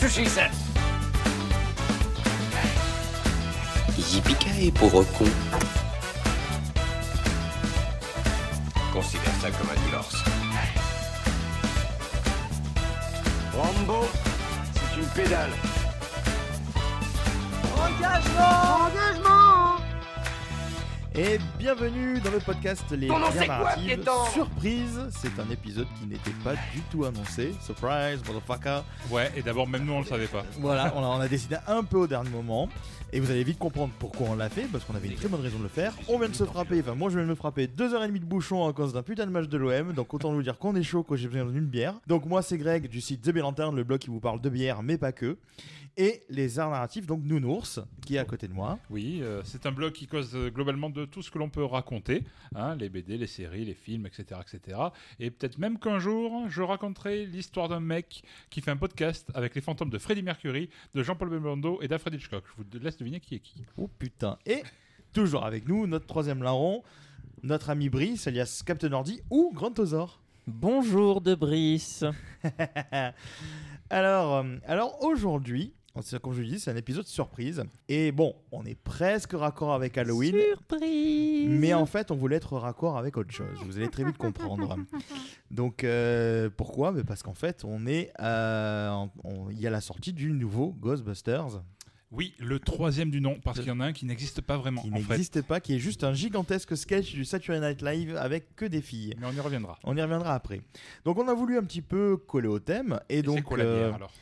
That's what she said. Yippee pauvre con. Considère ça comme un divorce. Rambo, c'est une pédale. Et bienvenue dans le podcast Les Ton nom, c'est quoi, Narratives. piéton Surprise, c'est un épisode qui n'était pas du tout annoncé. Surprise, motherfucker. Ouais, et d'abord, même nous, on le savait pas. Voilà, on a, on a décidé un peu au dernier moment. Et vous allez vite comprendre pourquoi on l'a fait, parce qu'on avait une très bonne raison de le faire. On vient de se frapper, enfin moi je viens de me frapper 2h30 de bouchon à cause d'un putain de match de l'OM, donc autant vous dire qu'on est chaud quand j'ai besoin d'une bière. Donc moi c'est Greg du site The Lantern, le blog qui vous parle de bière, mais pas que. Et les arts narratifs, donc Nounours, qui est à côté de moi. Oui, euh, c'est un blog qui cause euh, globalement de tout ce que l'on peut raconter, hein, les BD, les séries, les films, etc. etc. Et peut-être même qu'un jour, je raconterai l'histoire d'un mec qui fait un podcast avec les fantômes de Freddie Mercury, de Jean-Paul Belmondo et d'Alfred Hitchcock. Je vous laisse deviner qui est qui. Oh putain. Et toujours avec nous, notre troisième larron, notre ami Brice, alias Captain Ordi ou Grantosaur. Bonjour de Brice. Alors, euh, alors aujourd'hui, comme je le dis, c'est un épisode surprise. Et bon, on est presque raccord avec Halloween. Surprise. Mais en fait, on voulait être raccord avec autre chose. Vous allez très vite comprendre. Donc, euh, pourquoi? Mais Parce qu'en fait, on est, euh, il y a la sortie du nouveau Ghostbusters Oui, le troisième du nom, parce qu'il y en a un qui n'existe pas vraiment. qui n'existe pas, qui est juste un gigantesque sketch du Saturday Night Live avec que des filles. Mais on y reviendra. On y reviendra après. Donc on a voulu un petit peu coller au thème et, Et donc c'est quoi la euh, bière alors?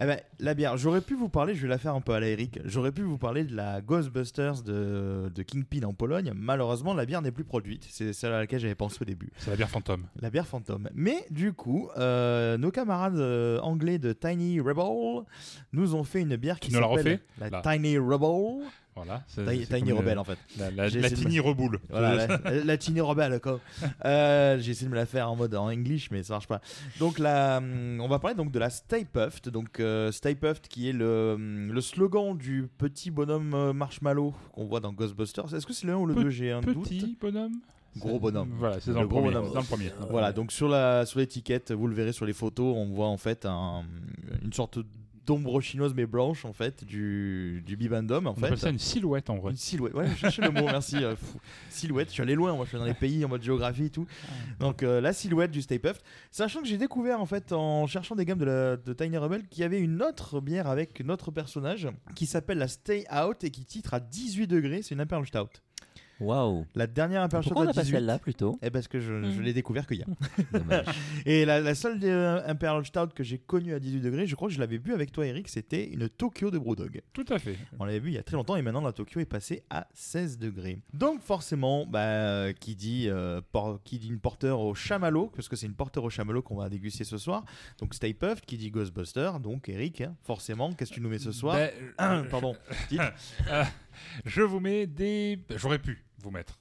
Eh ben, la bière. J'aurais pu vous parler, je vais la faire un peu à la Eric. J'aurais pu vous parler de la Ghostbusters de, de Kingpin en Pologne. Malheureusement, la bière n'est plus produite. C'est celle à laquelle j'avais pensé au début. C'est la bière fantôme. La bière fantôme. Mais du coup, euh, nos camarades euh, anglais de Tiny Rebel nous ont fait une bière qui s'appelle la Là. Tiny Rebel. Voilà. Tiny Rebel en fait. La, de Tiny Reboule. Voilà, la, la Tiny Rebel, quoi. Euh, J'ai essayé de me la faire en mode en English, mais ça marche pas. Donc, la, hum, on va parler donc de la Stay Puft. Donc, euh, Stay Puft qui est le, hum, le slogan du petit bonhomme euh, marshmallow qu'on voit dans Ghostbusters. Est-ce que c'est le 1 ou le Pe- 2 J'ai un doute. Petit bonhomme? Gros bonhomme. Voilà, c'est dans le, gros premier. bonhomme. c'est Dans le premier. Voilà, donc sur la sur l'étiquette, vous le verrez sur les photos, on voit en fait un- une sorte d'ombre chinoise mais blanche en fait du, du bibendum en On fait. appelle ça une silhouette en vrai. Une silhouette. Ouais, je cherchais le mot, merci. euh. Silhouette, je suis allé loin, moi je suis dans les pays en mode géographie et tout. Donc euh, la silhouette du Stay Puft. Sachant que j'ai découvert en fait en cherchant des gammes de, la, de Tiny Rebel qu'il y avait une autre bière avec notre personnage qui s'appelle la Stay Out et qui titre à 18 degrés. C'est une Imperial Stout. Waouh. La dernière Imperial Stout Pourquoi on a pas 18. celle-là plutôt Eh parce que je, je Hmm. l'ai découvert qu'il y a. Dommage. Et la, la seule euh, Imperial Stout que j'ai connue à 18 degrés, je crois que je l'avais bu avec toi Eric, c'était une Tokyo de Brewdog. Tout à fait. On l'avait vu il y a très longtemps et maintenant la Tokyo est passée à 16 degrés. Donc forcément, bah, qui, dit, euh, por- qui dit une porteur au chamallow, parce que c'est une porteur au chamallow qu'on va déguster ce soir. Donc Stay Puft, qui dit Ghostbuster, donc Eric, hein, forcément, qu'est-ce que tu nous mets ce soir Ben, Ah, euh, Pardon. Dites. Euh, je vous mets des. J'aurais pu vous mettre.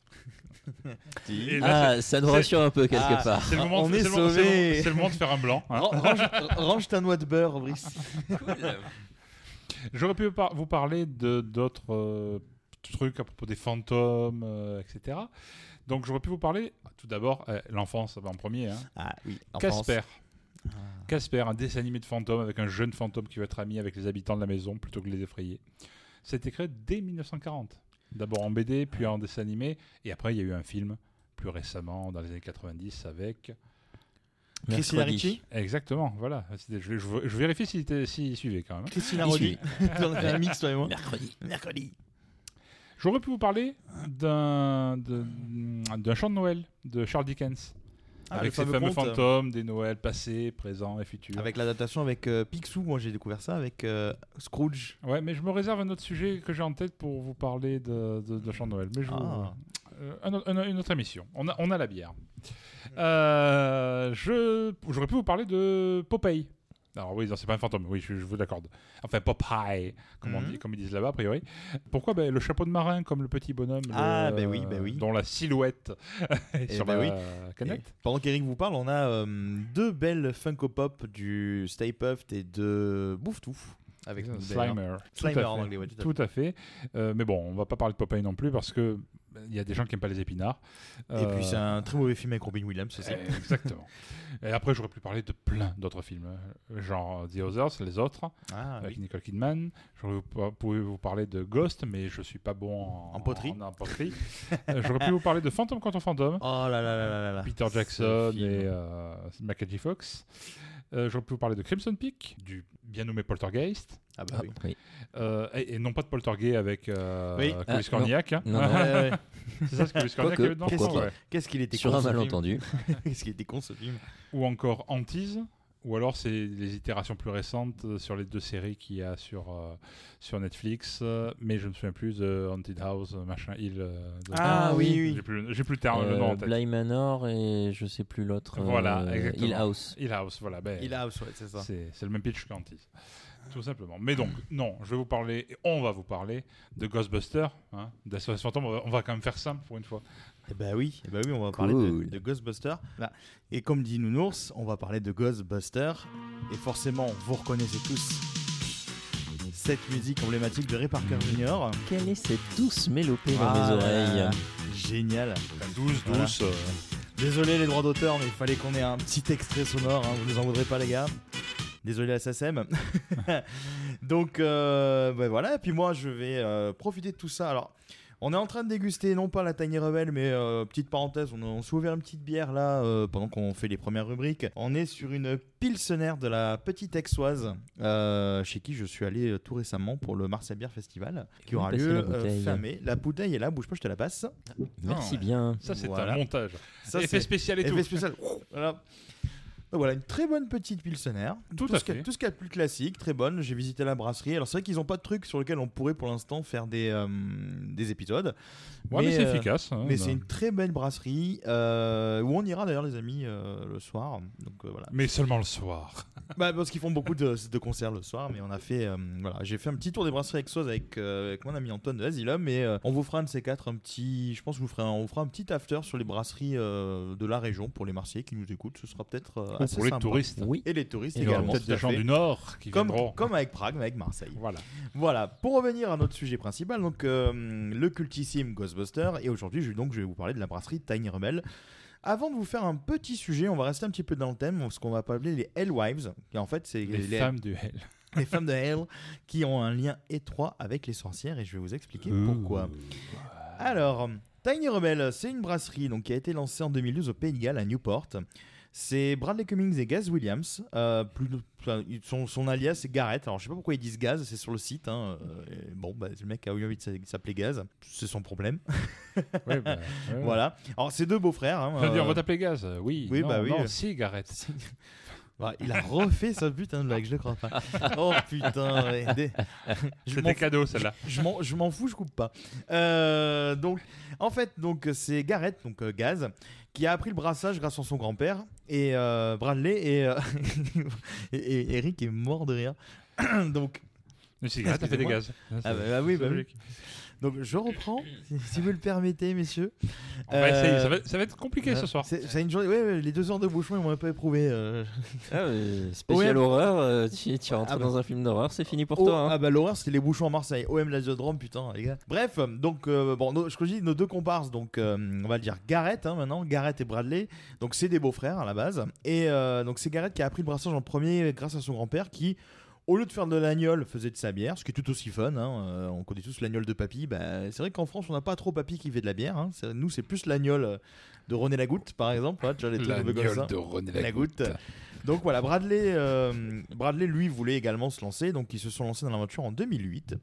Là, Ah, ça nous c'est- rassure un peu quelque Ah, part. c'est le moment. on c'est est le moment- c'est le moment- C'est le moment de faire un blanc. hein. Ran- range, range ta noix de beurre, Brice. J'aurais pu vous parler de d'autres euh, trucs à propos des fantômes, euh, etc. Donc j'aurais pu vous parler tout d'abord euh, l'enfance en premier. hein. Ah oui. Casper. Casper, un dessin animé de fantômes avec un jeune fantôme qui va être ami avec les habitants de la maison plutôt que de les effrayer. C'était créé dès 1940. D'abord en BD, puis en dessin animé, et après il y a eu un film plus récemment dans les années 90 avec. Christina. Ricci Exactement, voilà. Je, je- je vérifie s'il était- s'il suivait quand même. Christina Il Rodi. On a fait un mix, toi et moi. Mercredi. Mercredi. J'aurais pu vous parler d'un chant de Noël de Charles Dickens. Ah, avec le ces fameux fantômes des Noëls passés, présents et futurs. Avec l'adaptation avec euh, Picsou, moi j'ai découvert ça avec euh, Scrooge. Ouais, mais je me réserve un autre sujet que j'ai en tête pour vous parler de, de, de chant de Noël. Mais je vous- Ah. euh, un autre- un- une autre émission. On a, on a la bière. Euh, je, j'aurais pu vous parler de Popeye. Alors oui, c'est pas un fantôme, oui, je, je vous l'accorde. Enfin, Popeye, comme, on Mhm. dit, comme ils disent là-bas, a priori. Pourquoi? Ben, Le chapeau de marin, comme le petit bonhomme. Ah, le- ben oui, ben oui. Dont la silhouette est Eh sur ben la oui. canette. Et pendant qu'Eric vous parle, on a euh, deux belles Funko Pop du Stay Puft et de Bouffe-Touffe. Avec belle- Slimer. Slimer Tout à en fait. anglais, ouais, tout à Tout à fait. Euh, mais bon, on va pas parler de Popeye non plus parce que il y a des gens qui aiment pas les épinards. Et Euh, puis c'est un très mauvais film avec Robin Williams aussi. Exactement. Et après, j'aurais pu parler de plein d'autres films, genre The Others, les autres, Ah, avec oui. Nicole Kidman. J'aurais pu- vous parler de Ghost, mais je suis pas bon en, En poterie. en- en poterie. Euh, j'aurais pu vous parler de Phantom contre Fantôme. Oh là là là là là. Peter Jackson et euh, Mackenzie Fox. Euh, J'aurais pu vous parler de Crimson Peak, du bien nommé Poltergeist. Ah bah oui. Oui. Euh, et, et non pas de Poltergeist avec euh, Oui. Clovis Ah, Cornillac. hein. Non, non. Ouais, ouais. C'est ça, c'est Clovis Cornillac qui Quoique, avait dedans, je crois, pas. ouais. Qu'est-ce qu'il était Sur con un ce film. malentendu. Qu'est-ce qu'il était con ce film. Ou encore Antise. Ou alors c'est les itérations plus récentes euh, sur les deux séries qu'il y a sur, euh, sur Netflix. euh, mais je me souviens plus de Haunted House, machin, Hill. euh, de- Ah oui, oui. J'ai plus, j'ai plus le terme, le nom en tête. Bly Manor et je sais plus l'autre. Voilà, exactement. Hill House. Hill House, voilà. ben, Il a, ouais, c'est ça. C'est c'est le même pitch qu'Antise. Tout simplement. Mais donc, non, je vais vous parler, et on va vous parler de Ghostbusters. Hein, d'SOS Fantôme. On va, on va quand même faire simple pour une fois. Eh bah oui, eh bah oui, on va parler de, de Ghostbusters. Là. Et comme dit Nounours, on va parler de Ghostbusters. Et forcément, vous reconnaissez tous cette musique emblématique de Ray Parker Jr. Quelle est cette douce mélopée dans Ah mes là oreilles Génial. Douce, Voilà. douce. euh, Désolé les droits d'auteur, mais il fallait qu'on ait un petit extrait sonore. hein, vous nous en voudrez pas, les gars. Désolé la SACEM. Donc euh, ben voilà. Et puis moi, je vais euh, profiter de tout ça. Alors, on est en train de déguster non pas la Tiny Rebelle, mais euh, petite parenthèse, on, on s'est ouvert une petite bière là euh, pendant qu'on fait les premières rubriques. On est sur une pilsener de la petite Aixoise, euh, chez qui je suis allé tout récemment pour le Marseille Beer Festival, qui aura lieu fin mai. La bouteille est là, bouge pas, je te la passe. Merci ouais. bien. Ça, c'est Voilà. un montage. Ça, Effet c'est- spécial et Effet tout. spécial. Voilà. Donc voilà, une très bonne petite pilsener. Tout ce à qu'il y a- fait. tout ce qu'il y a de plus classique, très bonne. J'ai visité la brasserie. Alors c'est vrai qu'ils n'ont pas de trucs sur lesquels on pourrait pour l'instant faire des, euh, des épisodes. Ouais, mais, c'est euh, efficace. hein, mais c'est une très belle brasserie euh, où on ira d'ailleurs les amis le soir. Donc voilà. Mais seulement le soir. Bah, parce qu'ils font beaucoup de, de concerts le soir, mais on a fait, voilà, j'ai fait un petit tour des brasseries avec, euh, avec mon ami Antoine de Asylum, et on vous fera un de ces quatre, un petit, je pense que vous ferez un- on vous fera un petit after sur les brasseries de la région pour les Marseillais qui nous écoutent. Ce sera peut-être pour les sympa. touristes. Oui. Et les touristes Il y aura également. peut-être des gens du Nord qui comme, viendront. comme avec Prague, mais avec Marseille. Voilà. Voilà, pour revenir à notre sujet principal, donc euh, le cultissime Ghostbuster, et aujourd'hui je, donc, je vais vous parler de la brasserie Tiny Rebel. Avant de vous faire un petit sujet, on va rester un petit peu dans le thème, ce qu'on va appeler les Hellwives, qui en fait c'est Les, femmes du Hell. les femmes de Hell qui ont un lien étroit avec les sorcières, et je vais vous expliquer pourquoi. Alors, Tiny Rebel, c'est une brasserie donc, qui a été lancée en 2012 au Pays de Galles, à Newport. C'est Bradley Cummings et Gaz Williams. Euh, plus, son, son alias, c'est Garrett. Alors, je sais pas pourquoi ils disent Gaz, c'est sur le site. hein. Euh, et bon, bah, le mec a eu envie de s'a- s'appeler Gaz. C'est son problème. Ouais, bah, ouais. Voilà. Alors, c'est deux beaux-frères. hein. Ça veut dire, on Euh, va t'appeler Gaz. Euh, Oui. oui, non, bah oui. Non, cigarette. bah, il a refait sa putain de blague, je le crois pas. Oh putain. ouais. Des- C'était cadeau, celle-là. je m'en, je m'en fous, je coupe pas. Euh, donc, en fait, donc c'est Garrett, donc euh, Gaz, qui a appris le brassage grâce à son grand-père et euh, Bradley et, et, et Eric est mort de rire. donc, Une cigarette, ça fait des gaz. Ah bah, bah oui, bah oui. Donc je reprends, si, si vous le permettez, messieurs. On va essayer. Euh, Ça va, ça va être compliqué ce soir. C'est, c'est une journée. Ouais, ouais, les deux heures de bouchon, ils m'ont un peu éprouvé. euh. Ah, euh, spécial horreur, euh, tu, tu rentres Ah bah. dans un film d'horreur, c'est fini pour Oh, toi. hein. Ah bah l'horreur c'était les bouchons à Marseille. OM Lazodrome putain les gars. Bref, donc euh, bon, nos- je dis nos deux comparses donc euh, on va le dire Garrett hein, maintenant, Garrett et Bradley. Donc c'est des beaux-frères à la base et euh, donc c'est Garrett qui a appris le brassage en premier grâce à son grand-père qui au lieu de faire de l'agnole, faisait de sa bière, ce qui est tout aussi fun. hein. Euh, on connaît tous l'agnole de papy. Bah, c'est vrai qu'en France, on n'a pas trop papy qui fait de la bière. hein. C'est- Nous, c'est plus l'agnole euh, de René Lagoutte, par exemple. Comme ça. de René La goutte. Donc voilà, Bradley, euh, Bradley, lui, voulait également se lancer, donc ils se sont lancés dans l'aventure en 2008.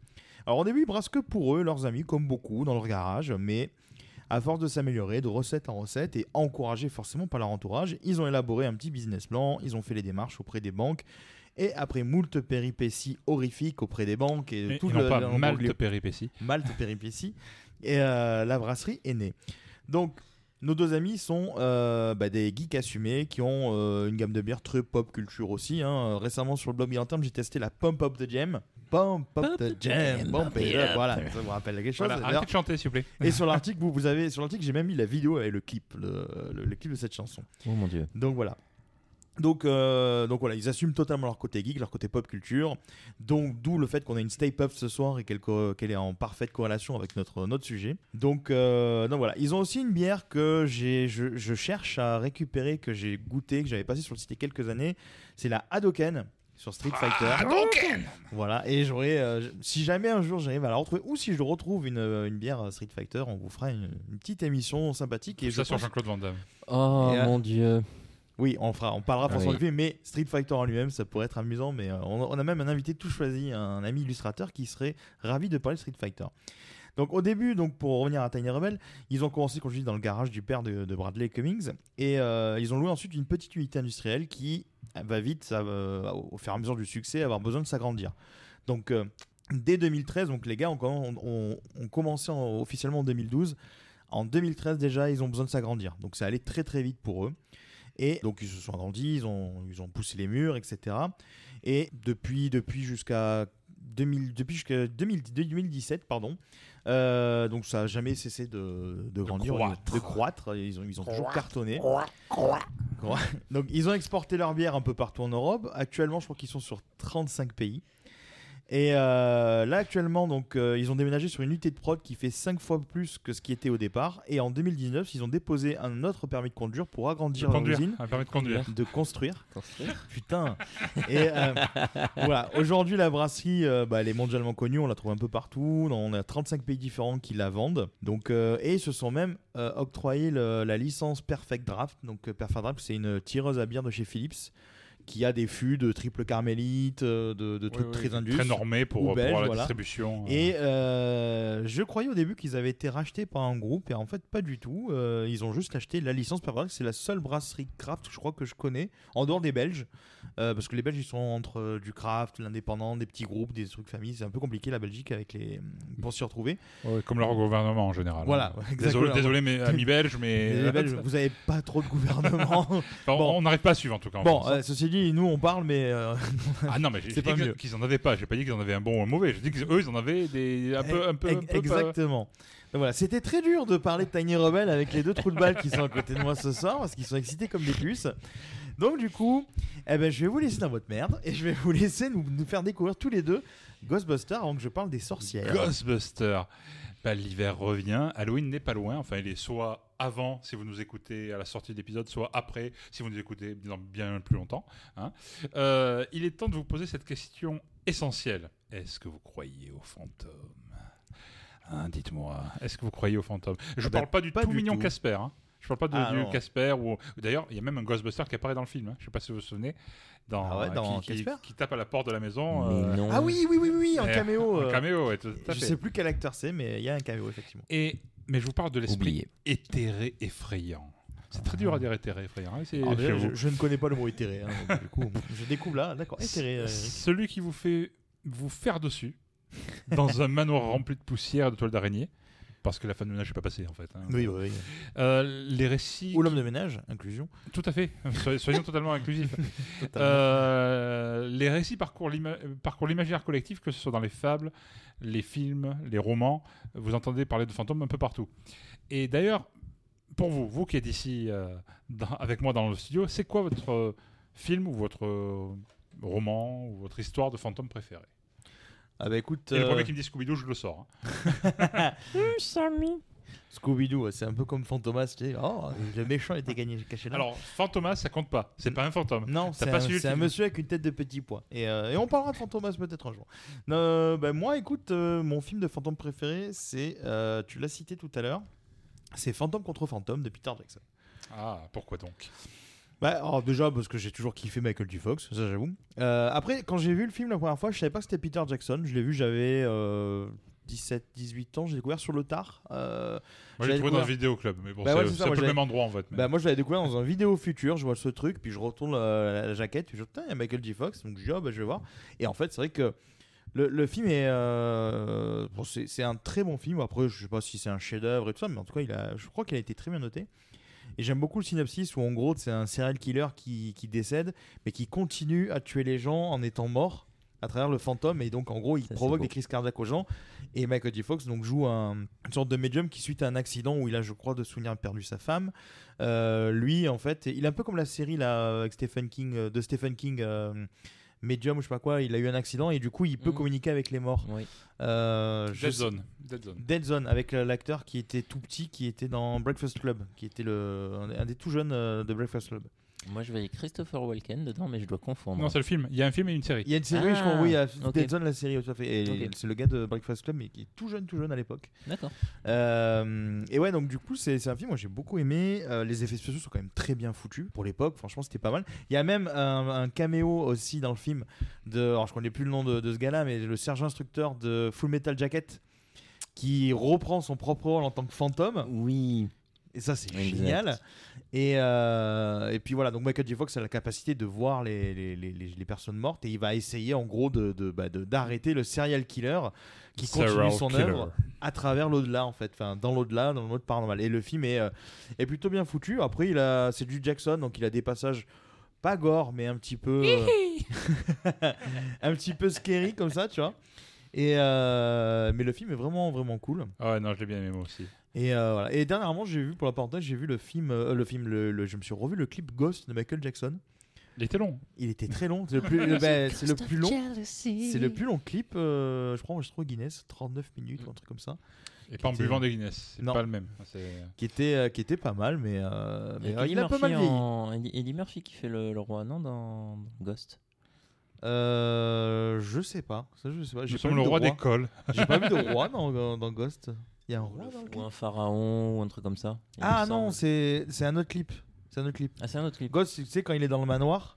Alors au début, ils brassent que pour eux, leurs amis, comme beaucoup, dans leur garage, mais à force de s'améliorer de recette en recette et encouragés forcément par leur entourage, ils ont élaboré un petit business plan, ils ont fait les démarches auprès des banques, et après moult péripéties horrifiques auprès des banques et Et, tout le, pas l'imbroglio- mal de péripéties. Malte péripéties. Et euh, la brasserie est née. Donc, nos deux amis sont euh, bah, des geeks assumés qui ont euh, une gamme de bières très pop culture aussi. hein. Récemment sur le blog Bill j'ai testé la Pump Up the Jam. Pump Up Pump the Jam. Pump it up. Voilà, ça vous rappelle quelque chose. Voilà, arrêtez de chanter, s'il vous plaît. Et sur l'article, vous, vous avez sur l'article, j'ai même mis la vidéo avec le clip, le, le- le clip de cette chanson. Oh mon dieu. Donc voilà. Donc, euh, donc voilà, ils assument totalement leur côté geek, leur côté pop culture. Donc d'où le fait qu'on ait une stay puff ce soir et qu'elle qu'elle est en parfaite corrélation avec notre, notre sujet. Donc, euh, donc voilà, ils ont aussi une bière que j'ai, je, je cherche à récupérer, que j'ai goûté, que j'avais passé sur le site il y a quelques années. C'est la Hadoken sur Street Fighter. Hadouken Voilà, et j'aurais, euh, si jamais un jour j'arrive à la retrouver, ou si je retrouve une, euh, une bière Street Fighter, on vous fera une, une petite émission sympathique. Et je ça sur Jean-Claude Van Damme. Oh Et, euh, mon dieu. oui, on fera, on parlera forcément Oui. du film, mais Street Fighter en lui-même, ça pourrait être amusant. Mais euh, on, on a même un invité tout choisi, un ami illustrateur qui serait ravi de parler de Street Fighter. Donc au début, donc pour revenir à Tiny Rebel, ils ont commencé, comme je dis, dans le garage du père de, Bradley Cummings, et euh, ils ont loué ensuite une petite unité industrielle qui va vite, ça va, au fur et à mesure du succès, avoir besoin de s'agrandir. Donc euh, dès 2013, donc les gars ont, commencé en- officiellement en 2012. En 2013 déjà, ils ont besoin de s'agrandir. Donc ça allait très très vite pour eux. Et donc ils se sont agrandis, ils ont, poussé les murs, etc. Et depuis, depuis jusqu'à 2000 depuis jusqu'à 2000 2017, pardon. Euh, donc ça n'a jamais cessé de, de grandir, croître. de croître. Ils ont, ils ont toujours cartonné. Donc ils ont exporté leur bière un peu partout en Europe. Actuellement, je crois qu'ils sont sur 35 pays. Et euh, là, actuellement, donc, euh, ils ont déménagé sur une unité de prod qui fait 5 fois plus que ce qui était au départ. Et en 2019, ils ont déposé un autre permis de conduire pour agrandir leur usine. un permis de conduire. De construire. Putain. Et euh, voilà, aujourd'hui, la brasserie, euh, bah, elle est mondialement connue. On la trouve un peu partout. On a 35 pays différents qui la vendent. Donc, euh, et ils se sont même euh, octroyé le- la licence Perfect Draft. Donc, euh, Perfect Draft, c'est une tireuse à bière de chez Philips qui a des fûts de triple carmélite, euh, de, de trucs Oui, très indus. Très normé pour, ou pour belge, la voilà. distribution. Et euh, je croyais au début qu'ils avaient été rachetés par un groupe, et en fait, pas du tout. Euh, ils ont juste acheté la licence. C'est la seule brasserie craft, je crois, que je connais, en dehors des Belges. Euh, parce que les Belges, ils sont entre euh, du craft, l'indépendant, des petits groupes, des trucs familles. C'est un peu compliqué la Belgique avec les pour s'y retrouver. Ouais, comme leur gouvernement en général. Voilà, hein. Désolé, désolé mais amis belges, mais Les Belges, vous avez pas trop de gouvernement. Enfin, bon. on n'arrive pas à suivre en tout cas. en bon, hein. euh, ceci dit, nous on parle, mais ah non, mais j'ai pas dit qu'ils en avaient pas. J'ai pas dit qu'ils en avaient un bon ou un mauvais. J'ai dit qu'eux, ils en avaient des un peu, un peu, un peu exactement. Donc voilà, c'était très dur de parler de Tiny Rebel avec les deux trous de balle qui sont à côté de moi ce soir parce qu'ils sont excités comme des puces. Donc du coup, eh ben, je vais vous laisser dans votre merde et je vais vous laisser nous, nous faire découvrir tous les deux Ghostbusters avant que je parle des sorcières. Ghostbusters. Bah, L'hiver revient, Halloween n'est pas loin, enfin il est soit avant si vous nous écoutez à la sortie de l'épisode, soit après si vous nous écoutez dans bien plus longtemps. hein. Euh, il est temps de vous poser cette question essentielle. Est-ce que vous croyez aux fantômes Hein, Dites-moi, est-ce que vous croyez aux fantômes Je ne Ah bah, parle pas du pas tout du mignon. Casper. hein. Je parle pas de, Ah, du. Casper ou d'ailleurs il y a même un Ghostbuster qui apparaît dans le film. hein. Je sais pas si vous vous souvenez, dans, Ah ouais, dans qui, qui- Casper qui tape à la porte de la maison. Mais euh. Ah oui, oui, oui, oui, en eh, caméo. Un euh, caméo, ouais, tout à je fait. sais plus quel acteur c'est, mais il y a un caméo effectivement. Et, mais je vous parle de l'esprit éthéré effrayant. C'est très dur à dire éthéré effrayant. hein, Alors vous. je, je ne connais pas le mot éthéré, hein, donc, du coup, je découvre là. D'accord, éthéré. euh. Celui qui vous fait vous faire dessus dans un manoir rempli de poussière et de toiles d'araignée. Parce que la fin de ménage n'est pas passée en fait. hein. Oui, oui, oui. Euh, les récits. Ou l'homme de ménage, inclusion. Tout à fait. Soyons, totalement inclusifs. Totalement. Euh, les récits parcourent l'ima- parcourent l'imaginaire collectif, que ce soit dans les fables, les films, les romans. Vous entendez parler de fantômes un peu partout. Et d'ailleurs, pour vous, vous qui êtes ici euh, dans- avec moi dans le studio, c'est quoi votre film ou votre roman ou votre histoire de fantôme préférée Ah bah écoute, Et le euh, premier qui me dit Scooby-Doo, je le sors. hein. Scooby-Doo, c'est un peu comme Fantomas, tu sais. Oh, le méchant était gagné, caché là. Alors, Fantomas, ça compte pas. C'est pas un fantôme. non, c'est pas un, c'est un monsieur avec une tête de petit pois. Et, euh, et on parlera de Fantomas peut-être un jour. Euh, bah, moi, écoute, euh, mon film de fantôme préféré, c'est, euh, tu l'as cité tout à l'heure, c'est Fantôme contre Fantôme de Peter Jackson. Ah, pourquoi donc? Bah, alors déjà parce que j'ai toujours kiffé Michael J. Fox, ça j'avoue. Euh, après, quand j'ai vu le film la première fois, je savais pas que c'était Peter Jackson. Je l'ai vu, j'avais euh, 17, 18 ans. J'ai découvert sur le tard. Euh, Moi, j'ai trouvé dans le découvert- vidéoclub. Mais bon, Bah c'est ouais, un le même endroit en fait. mais- Bah moi je l'avais découvert dans un vidéo futur, je vois ce truc, puis je retourne euh, la, la jaquette, puis je dis putain il y a Michael J. Fox, donc je dis ah bah je vais voir. Et en fait c'est vrai que le, le film est, euh, bon, c'est c'est un très bon film. Après je sais pas si c'est un chef-d'œuvre et tout ça, mais en tout cas il a, je crois qu'il a été très bien noté. Et j'aime beaucoup le synopsis où en gros c'est un serial killer qui, qui décède, mais qui continue à tuer les gens en étant mort à travers le fantôme. Et donc en gros il provoque des crises cardiaques aux gens. Et Michael J. Fox donc joue un, une sorte de médium qui suite à un accident où il a je crois de souvenir perdu sa femme euh, lui en fait il est un peu comme la série là avec Stephen King euh, de Stephen King euh, Medium ou je sais pas quoi il a eu un accident et du coup il peut Mhm. communiquer avec les morts Oui. Euh, Dead Zone. Dead Zone. Dead Zone avec euh, l'acteur qui était tout petit qui était dans Breakfast Club qui était le un, un des tout jeunes euh, de Breakfast Club Moi, je voyais Christopher Walken dedans, mais je dois confondre. Non, c'est le film. Il y a un film et une série. Il y a une série, je crois, Ah, oui, à ok. Dead Zone, la série, tout à fait. Et c'est le gars de Breakfast Club, mais qui est tout jeune, tout jeune à l'époque. D'accord. Euh, et ouais, donc du coup, c'est c'est un film, moi j'ai beaucoup aimé. Euh, les effets spéciaux sont quand même très bien foutus pour l'époque. Franchement, c'était pas mal. Il y a même un, un caméo aussi dans le film de, alors je connais plus le nom de, de ce gars-là, mais le sergent instructeur de Full Metal Jacket qui reprend son propre rôle en tant que fantôme. Oui. Et ça, c'est Exact. génial. Et, euh, et puis voilà, donc Michael J. Fox a la capacité de voir les, les, les- les- personnes mortes et il va essayer en gros de, de- bah, de- d'arrêter le serial killer qui continue Serial son killer. œuvre à travers l'au-delà en fait, enfin dans l'au-delà, dans le mode paranormal. Et le film est, euh, est plutôt bien foutu. Après, il a, c'est du Jackson, donc il a des passages pas gore, mais un petit peu, euh, un petit peu scary comme ça, tu vois. Et euh, mais le film est vraiment vraiment cool. Ah ouais, non, je l'ai bien aimé moi aussi. Et, euh, voilà. et dernièrement, j'ai vu pour la parenthèse, j'ai vu le film, euh, le film, le, le- je me suis revu le clip Ghost de Michael Jackson. Il était long. Il était très long, c'est le plus, le- bah, c'est le plus long, c'est le plus long clip, euh, je crois, je trouve Guinness, 39 minutes ou un truc comme ça, Et pas en était- buvant des Guinness. C'est Non. pas le même. C'est- qui était, qui était pas mal, mais, il a pas Murphy mal vieilli. en- Eddie, Eddie Murphy qui fait le, le roi, non, dans, dans Ghost? Euh, je sais pas, ça je sais pas. Nous J'ai pas sommes vu le de roi roi. d'école. J'ai pas vu de roi dans, dans, dans Ghost. Il y a un roi dans le Ou un pharaon, ou un truc comme ça. il me Ah non, c'est c'est un autre clip. C'est un autre clip. Ah, c'est un autre clip. Ghost, tu sais quand il est dans le manoir.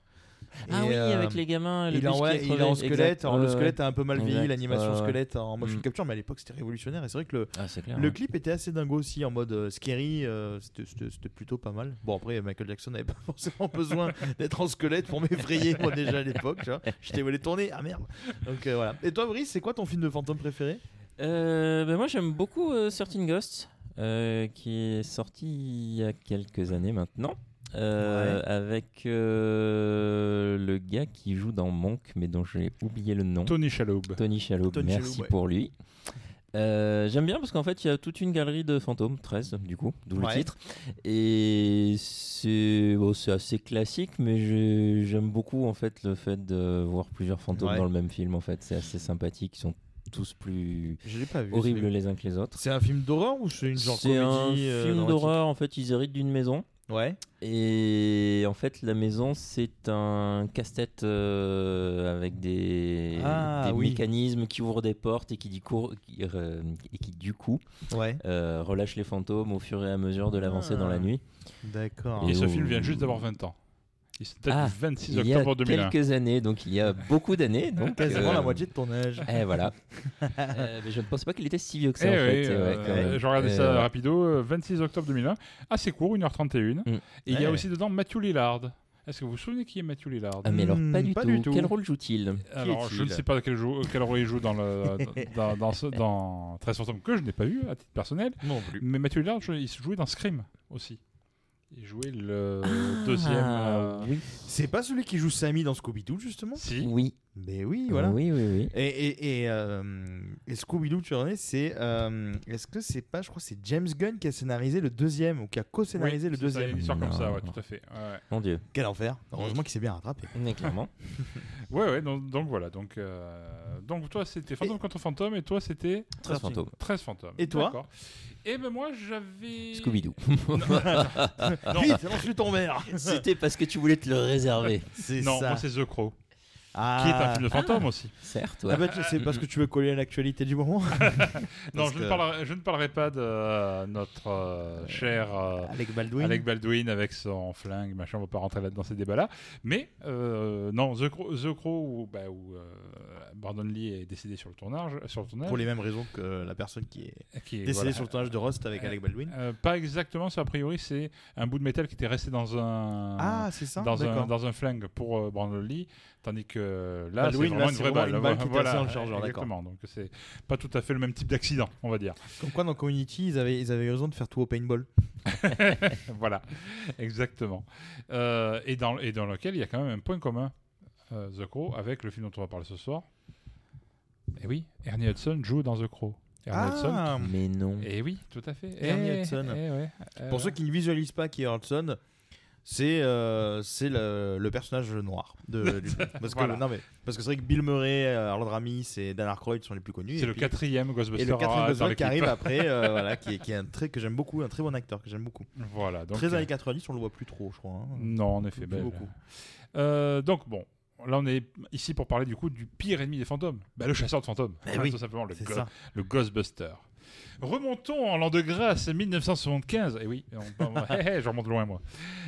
Ah et, oui, euh, avec les gamins. le il, est en, ouais, il est en squelette, alors le squelette a un peu mal vieilli, l'animation squelette en motion Mm. capture, mais à l'époque c'était révolutionnaire et c'est vrai que le. Ah, clair. le ouais. clip était assez dingo aussi en mode euh, scary, euh, c'était- plutôt pas mal. Bon après Michael Jackson n'avait pas forcément besoin d'être en squelette pour m'effrayer moi déjà à l'époque, tu vois. J'étais voulu tourner, ah merde. Donc euh, voilà. Et toi Brice, c'est quoi ton film de fantôme préféré? Euh, ben moi j'aime beaucoup euh, Certain Ghost euh, qui est sorti il y a quelques années maintenant euh, avec euh, le gars qui joue dans Monk mais dont j'ai oublié le nom Tony Shalhoub. Tony Shalhoub Tony merci Shalhoub, ouais. pour lui Euh, j'aime bien parce qu'en fait il y a toute une galerie de fantômes 13 du coup d'où Ouais. le titre et c'est bon, assez classique mais j'ai- j'aime beaucoup en fait le fait de voir plusieurs fantômes Ouais. dans le même film en fait c'est assez sympathique ils sont tous plus pas vu. horribles les uns que les autres. C'est un film d'horreur ou c'est une genre C'est un comédie euh, film d'horreur, en fait, ils héritent d'une maison. Ouais. Et en fait, la maison, c'est un casse-tête euh, avec des, Ah, des oui. mécanismes qui ouvrent des portes et qui, du coup, qui, euh, et qui, du coup, Ouais. euh, relâchent les fantômes au fur et à mesure de l'avancée dans la Ah. nuit. D'accord. Et Et ce où- film vient juste d'avoir 20 ans. Il se date Ah, du 26 il y a octobre 2001. quelques années, donc il y a beaucoup d'années. donc Quasiment euh, la moitié de ton âge. Et voilà. Euh, mais je ne pensais pas qu'il était si vieux que ça, Eh en oui, fait. euh, ouais, quand même. je regardais Euh, ça ouais. rapido, euh, 26 octobre 2001. Assez court, 1h31. Mm. Et il y a Ouais. aussi dedans Matthew Lillard. Est-ce que vous vous souvenez qui est Matthew Lillard? Ah, mais alors, pas Hmm, du pas tout. du tout. Quel rôle joue-t-il? Alors, je ne sais pas quel, jou- quel rôle il joue dans, le, dans, dans, ce, dans 13 fantômes que je n'ai pas vu à titre personnel. Non plus. Mais Matthew Lillard, il jouait dans Scream aussi. Il jouait le deuxième. euh, Ah, oui. C'est pas celui qui joue Sammy dans Scooby-Doo justement Si. Oui. Mais oui, voilà. Oui, oui, oui. Et, et, et, euh, et Scooby-Doo, tu en es, c'est. euh, Est-ce que c'est pas, je crois, que c'est James Gunn qui a scénarisé le deuxième ou qui a co-scénarisé Oui, le deuxième Une histoire comme ça, Non. ouais, tout à fait. Ouais, Mon Dieu. Quel enfer Heureusement qu'il s'est bien rattrapé. Mais clairement. ouais, ouais, donc, donc voilà. Donc, euh, donc toi, c'était Fantôme contre Fantôme et toi, c'était 13 fantômes. 13 fantômes. Et toi Et ben moi, j'avais. Scooby-Doo. Non, Vite, lance-lui ton verre C'était parce que tu voulais te le réserver. C'est non ça. moi, c'est The Crow, Ah. qui est un film de fantôme aussi. Certes, Ah ouais. bah, tu- c'est parce que tu veux coller à l'actualité du moment Non, je ne, parlerai, je ne parlerai pas de euh, notre euh, cher euh, Alec Baldwin. Alec Baldwin avec son flingue, machin, on va pas rentrer là dans ces débats-là. Mais euh, non, The Crow, The Crow, où, bah, euh, Brandon Lee est décédé sur le tournage. Sur le tournage Pour les mêmes raisons que la personne qui est qui est, décédée voilà, sur le tournage de Rust avec Euh, Alec Baldwin. euh, pas exactement, a priori c'est un bout de métal qui était resté dans un Ah, ça dans un D'accord. dans un flingue pour euh, Brandon Lee, tandis que là c'est vraiment là, une vraie balle. une balle qui voilà, lancée dans le chargeur, exactement. Donc c'est pas tout à fait le même type d'accident, on va dire. Comme quoi, dans Community, ils avaient, ils avaient eu raison de faire tout au paintball. voilà, exactement. Euh, et, dans, et dans lequel il y a quand même un point commun, euh, The Crow, avec le film dont on va parler ce soir. Et oui, Ernie Hudson joue dans The Crow. Ernie Hudson. Ah Mais non. Et oui, tout à fait. Ernie Eh, Hudson. eh ouais, Pour euh, ceux qui ne visualisent pas qui est Hudson, c'est euh, c'est le, le personnage noir de, du film. Parce que Voilà. non mais parce que c'est vrai que Bill Murray, euh, Harold Ramis et Dan Aykroyd sont les plus connus. c'est le puis- quatrième Ghostbuster. Et le quatrième Ghostbuster qui arrive après, euh, voilà, qui est, qui est un très que j'aime beaucoup, un très bon acteur que j'aime beaucoup. Voilà. Donc, très euh, années 90, on le voit plus trop, je crois. hein. Non, en effet. Plus ben, beaucoup. euh, donc bon, là on est ici pour parler du coup du pire ennemi des fantômes. Ben, le chasseur de fantômes. Eh Voilà, oui, tout simplement le, C'est go- ça. le Ghostbuster. Remontons en l'an de grâce 1975. Et oui, on, on- hé, hé, je remonte loin moi.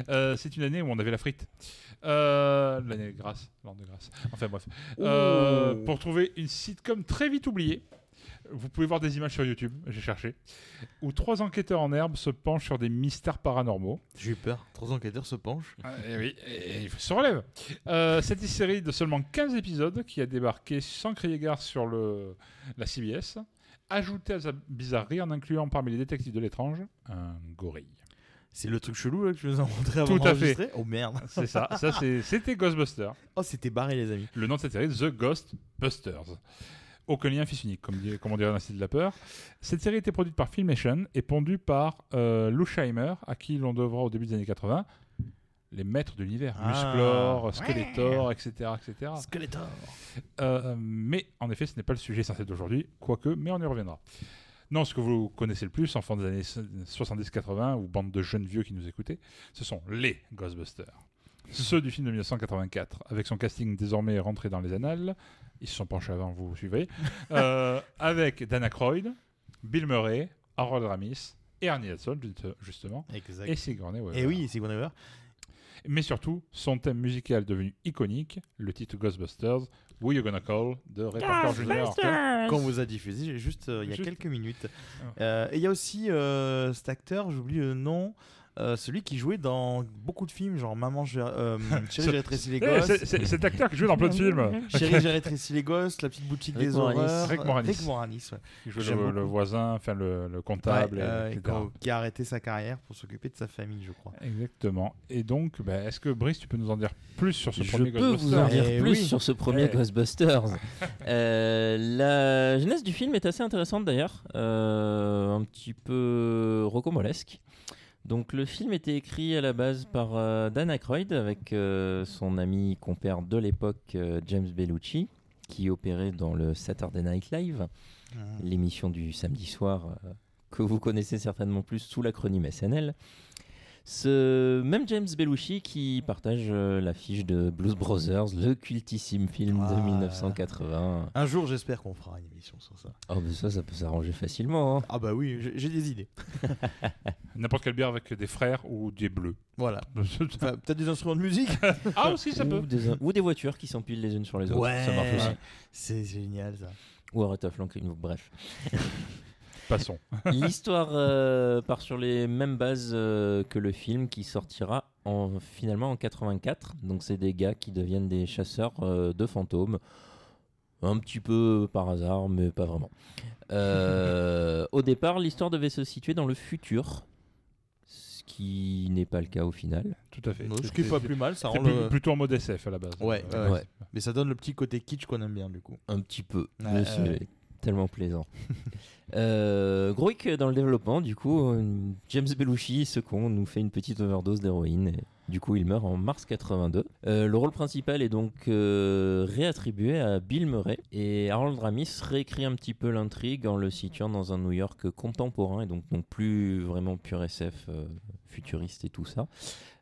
Euh, c'est une année où on avait la frite. Euh, L'année de grâce, l'an de grâce. Enfin bref. Euh, pour trouver une sitcom très vite oubliée, vous pouvez voir des images sur YouTube, j'ai cherché, où trois enquêteurs en herbe se penchent sur des mystères paranormaux. J'ai eu peur. Trois enquêteurs se penchent. Ah, et oui, et il se relève. Euh, cette série de seulement 15 épisodes qui a débarqué sans crier gare sur le, la CBS, ajoutée à sa bizarrerie en incluant parmi les détectives de l'étrange un gorille. C'est le truc chelou là, que je vous ai montré avant Tout à fait. Oh merde. C'est ça, ça c'était Ghostbusters. Oh, c'était barré les amis. Le nom de cette série, The Ghostbusters. Aucun lien fils unique, comme, dit- comme on dirait dans style de la peur. Cette série était produite par Filmation et pondue par euh, Lou Scheimer, à qui l'on devra au début des années 80 les maîtres de l'univers, Ah. Musclor, Skeletor, etc. etc. Skeletor. Euh, mais en effet, ce n'est pas le sujet essentiel d'aujourd'hui, quoique, mais on y reviendra. Non, ce que vous connaissez le plus, enfants des années 70-80 ou bande de jeunes vieux qui nous écoutaient, ce sont les Ghostbusters. Ceux du film de 1984, avec son casting désormais rentré dans les annales, ils se sont penchés avant, vous suivrez, euh, avec Dan Aykroyd, Bill Murray, Harold Ramis, et Ernie Hudson, juste- justement, Exact. et Sigourney Weaver. Et oui, Sigourney Weaver. Mais surtout, son thème musical devenu iconique, le titre Ghostbusters, Who You Gonna Call de Ray Parker Jr. Qu'on vous a diffusé j'ai juste euh, il y a Juste- quelques minutes. Ah. Euh, et il y a aussi euh, cet acteur, j'oublie le nom, euh, celui qui jouait dans beaucoup de films, genre Maman, j'ai euh, Chérie, j'ai rétréci les gosses. c'est- cet acteur qui joue dans plein de films. Chérie, j'ai rétréci les gosses, La petite boutique Rick des Moranis. horreurs. Rick Moranis. Rick Moranis, ouais. qui joue le, voisin, enfin le, le comptable, Ouais, et- euh, etc. qui- a arrêté sa carrière pour s'occuper de sa famille, je crois. Exactement. Et donc, bah, est-ce que Brice, tu peux nous en dire plus sur ce Je premier peux vous Ghostbusters en dire Eh plus oui. sur ce premier Eh. Ghostbusters. Euh, la genèse du film est assez intéressante d'ailleurs, euh, un petit peu rocambolesque. Donc le film était écrit à la base par euh, Dan Aykroyd avec euh, son ami compère de l'époque euh, James Bellucci qui opérait dans le Saturday Night Live, l'émission du samedi soir euh, que vous connaissez certainement plus sous l'acronyme SNL. Ce même James Belushi qui partage euh, l'affiche de Blues Brothers, le cultissime film de Ah. 1980. Un jour, j'espère qu'on fera une émission sur ça. Oh, mais ça, ça peut s'arranger facilement. hein. Ah bah oui, j'ai- des idées. N'importe quelle bière avec des frères ou des bleus. Voilà. Enfin, Peut-être des instruments de musique ah, aussi, ça ou, peut. des, ou des voitures qui s'empilent les unes sur les autres. Ça marche aussi. C'est génial ça. Ou Aretha Franklin, bref. Passons. L'histoire euh, part sur les mêmes bases euh, que le film qui sortira en, finalement en 84. Donc c'est des gars qui deviennent des chasseurs euh, de fantômes. Un petit peu par hasard, mais pas vraiment. Euh, au départ, l'histoire devait se situer dans le futur. Ce qui n'est pas le cas au final. Tout à fait. Non, ce qui est pas plus mal, ça rend le... plutôt en mode SF à la base. Ouais, Euh, ouais, Ouais. Mais ça donne le petit côté kitsch qu'on aime bien du coup. Un petit peu. Ouais, mais c'est. Tellement plaisant. euh, dans le développement, du coup, euh, James Belushi, ce con, nous fait une petite overdose d'héroïne. Et du coup, il meurt en mars 82. Euh, le rôle principal est donc euh, réattribué à Bill Murray. Et Harold Ramis réécrit un petit peu l'intrigue en le situant dans un New York contemporain et donc non plus vraiment pur SF, futuriste et tout ça.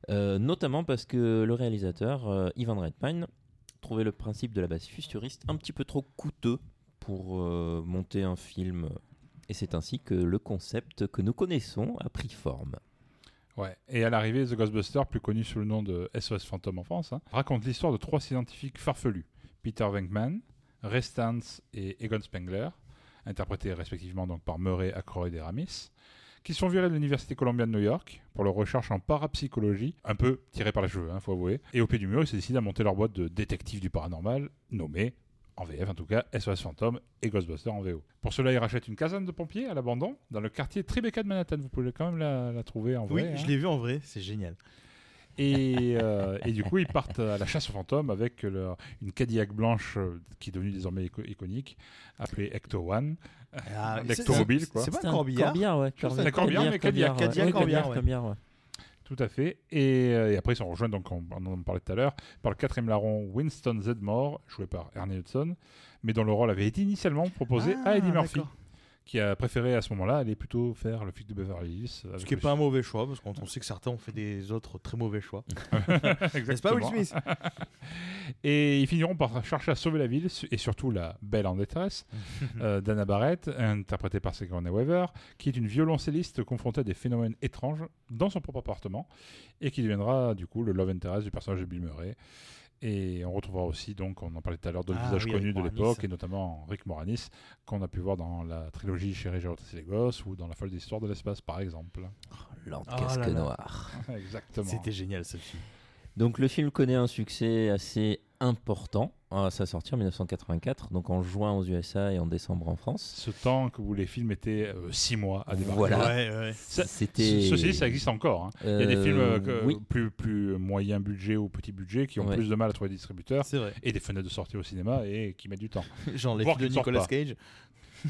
Notamment parce que le réalisateur, Ivan Redpine, trouvait le principe de la base futuriste un petit peu trop coûteux pour euh, monter un film. Et c'est ainsi que le concept que nous connaissons a pris forme. Ouais. Et à l'arrivée, The Ghostbusters, plus connu sous le nom de SOS Fantôme en France, hein, raconte l'histoire de trois scientifiques farfelus Peter Venkman, Ray Stantz et Egon Spengler, interprétés respectivement donc par Murray, Ackroyd et Ramis, qui sont virés de l'Université Columbia de New York pour leur recherche en parapsychologie, un peu tirés par les cheveux, il faut avouer. Et au pied du mur, ils se décident à monter leur boîte de détectives du paranormal, nommée, en VF en tout cas, SOS Phantom et Ghostbusters en VO. Pour cela, ils rachètent une caserne de pompiers à l'abandon dans le quartier Tribeca de Manhattan. Vous pouvez quand même la, la trouver en Oui, vrai. je hein. l'ai vu en vrai, c'est génial. Et, euh, et du coup, ils partent à la chasse aux fantômes avec leur- une Cadillac blanche euh, qui est devenue désormais ico- iconique, appelée Ecto One. Ah, L'Ectomobile, c'est- quoi. C'est pas C'est un corbillard Corbillard, ouais. Corbillard, mais Cadillac. ouais. Cadillac, Ouais, Corbillard, ouais. Tout à fait. Et, euh, et après, ils sont rejoints, donc, on, on en parlait tout à l'heure, par le quatrième larron Winston Zedmore, joué par Ernie Hudson, mais dont le rôle avait été initialement proposé Ah, à Eddie Murphy. Qui a préféré à ce moment-là aller plutôt faire le flic de Beverly Hills. Ce qui n'est pas un mauvais choix, parce qu'on on sait que certains ont fait des autres très mauvais choix. N'est-ce pas, Will. Smith Et ils finiront par chercher à sauver la ville et surtout la belle en détresse, euh, Dana Barrett, interprétée par Sigourney Weaver, qui est une violoncelliste confrontée à des phénomènes étranges dans son propre appartement et qui deviendra du coup le love interest du personnage de Bill Murray. Et on retrouvera aussi, donc, on en parlait tout à l'heure, d'autres Ah visages oui, connus Rick de Moranis. l'époque, et notamment Rick Moranis, qu'on a pu voir dans la trilogie Chérie, j'ai retracé les gosses, ou dans La folle histoire de l'espace, par exemple. Lord Oh Casque là là. Noir. Exactement. C'était génial ce film. Donc le film connaît un succès assez important à sa sortie en 1984, donc en juin aux USA et en décembre en France. Ce temps que où les films étaient 6 mois à débarquer. Voilà. Ouais, ouais. Ça- C'était. Ceci, ça existe encore. hein. Il y a des Euh, films euh, oui. plus, plus moyen budget ou petit budget qui ont Ouais. plus de mal à trouver des distributeurs C'est vrai. et des fenêtres de sortie au cinéma et qui mettent du temps. Genre les films de Nicolas pas. Cage.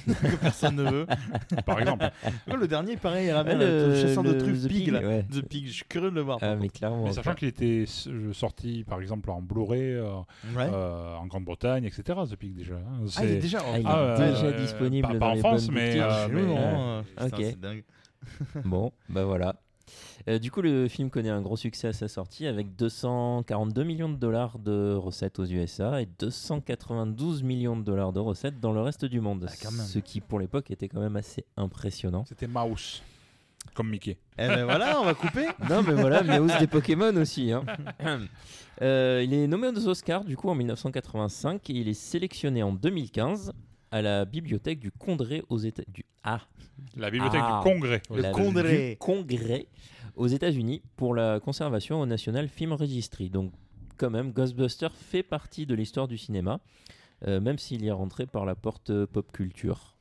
Que personne ne veut. Par exemple, Ouais, le dernier, pareil, il ramène le- le chasseur de trucs The Pig, Pig, ouais. The Pig, je suis curieux de le voir. Ah, mais clairement. mais sachant qu'il était euh, sorti par exemple en Blu-ray euh, Ouais. euh, en Grande-Bretagne, etc. The Pig déjà. Ah, il est C'est- déjà. Ah, il est Ah, euh, déjà euh, disponible pas- en les France, mais, euh, mais, euh, hein. Ok. c'est dingue. Bon, bah voilà. Euh, du coup, le film connaît un gros succès à sa sortie avec 242 millions de dollars de recettes aux USA et 292 millions de dollars de recettes dans le reste du monde. Ah, quand même. Ce qui, pour l'époque, était quand même assez impressionnant. C'était Mouse, comme Mickey. Eh ben voilà, on va couper. Non, mais voilà, mais hausse des Pokémon aussi. hein. Euh, il est nommé aux Oscars du coup en 1985 et il est sélectionné en 2015 à la bibliothèque du Congrès aux États du ah La bibliothèque Ah. du Congrès. Le la- Congrès. du Congrès aux États-Unis pour la conservation au National Film Registry. Donc quand même, Ghostbusters fait partie de l'histoire du cinéma, euh, même s'il y est rentré par la porte euh, pop culture.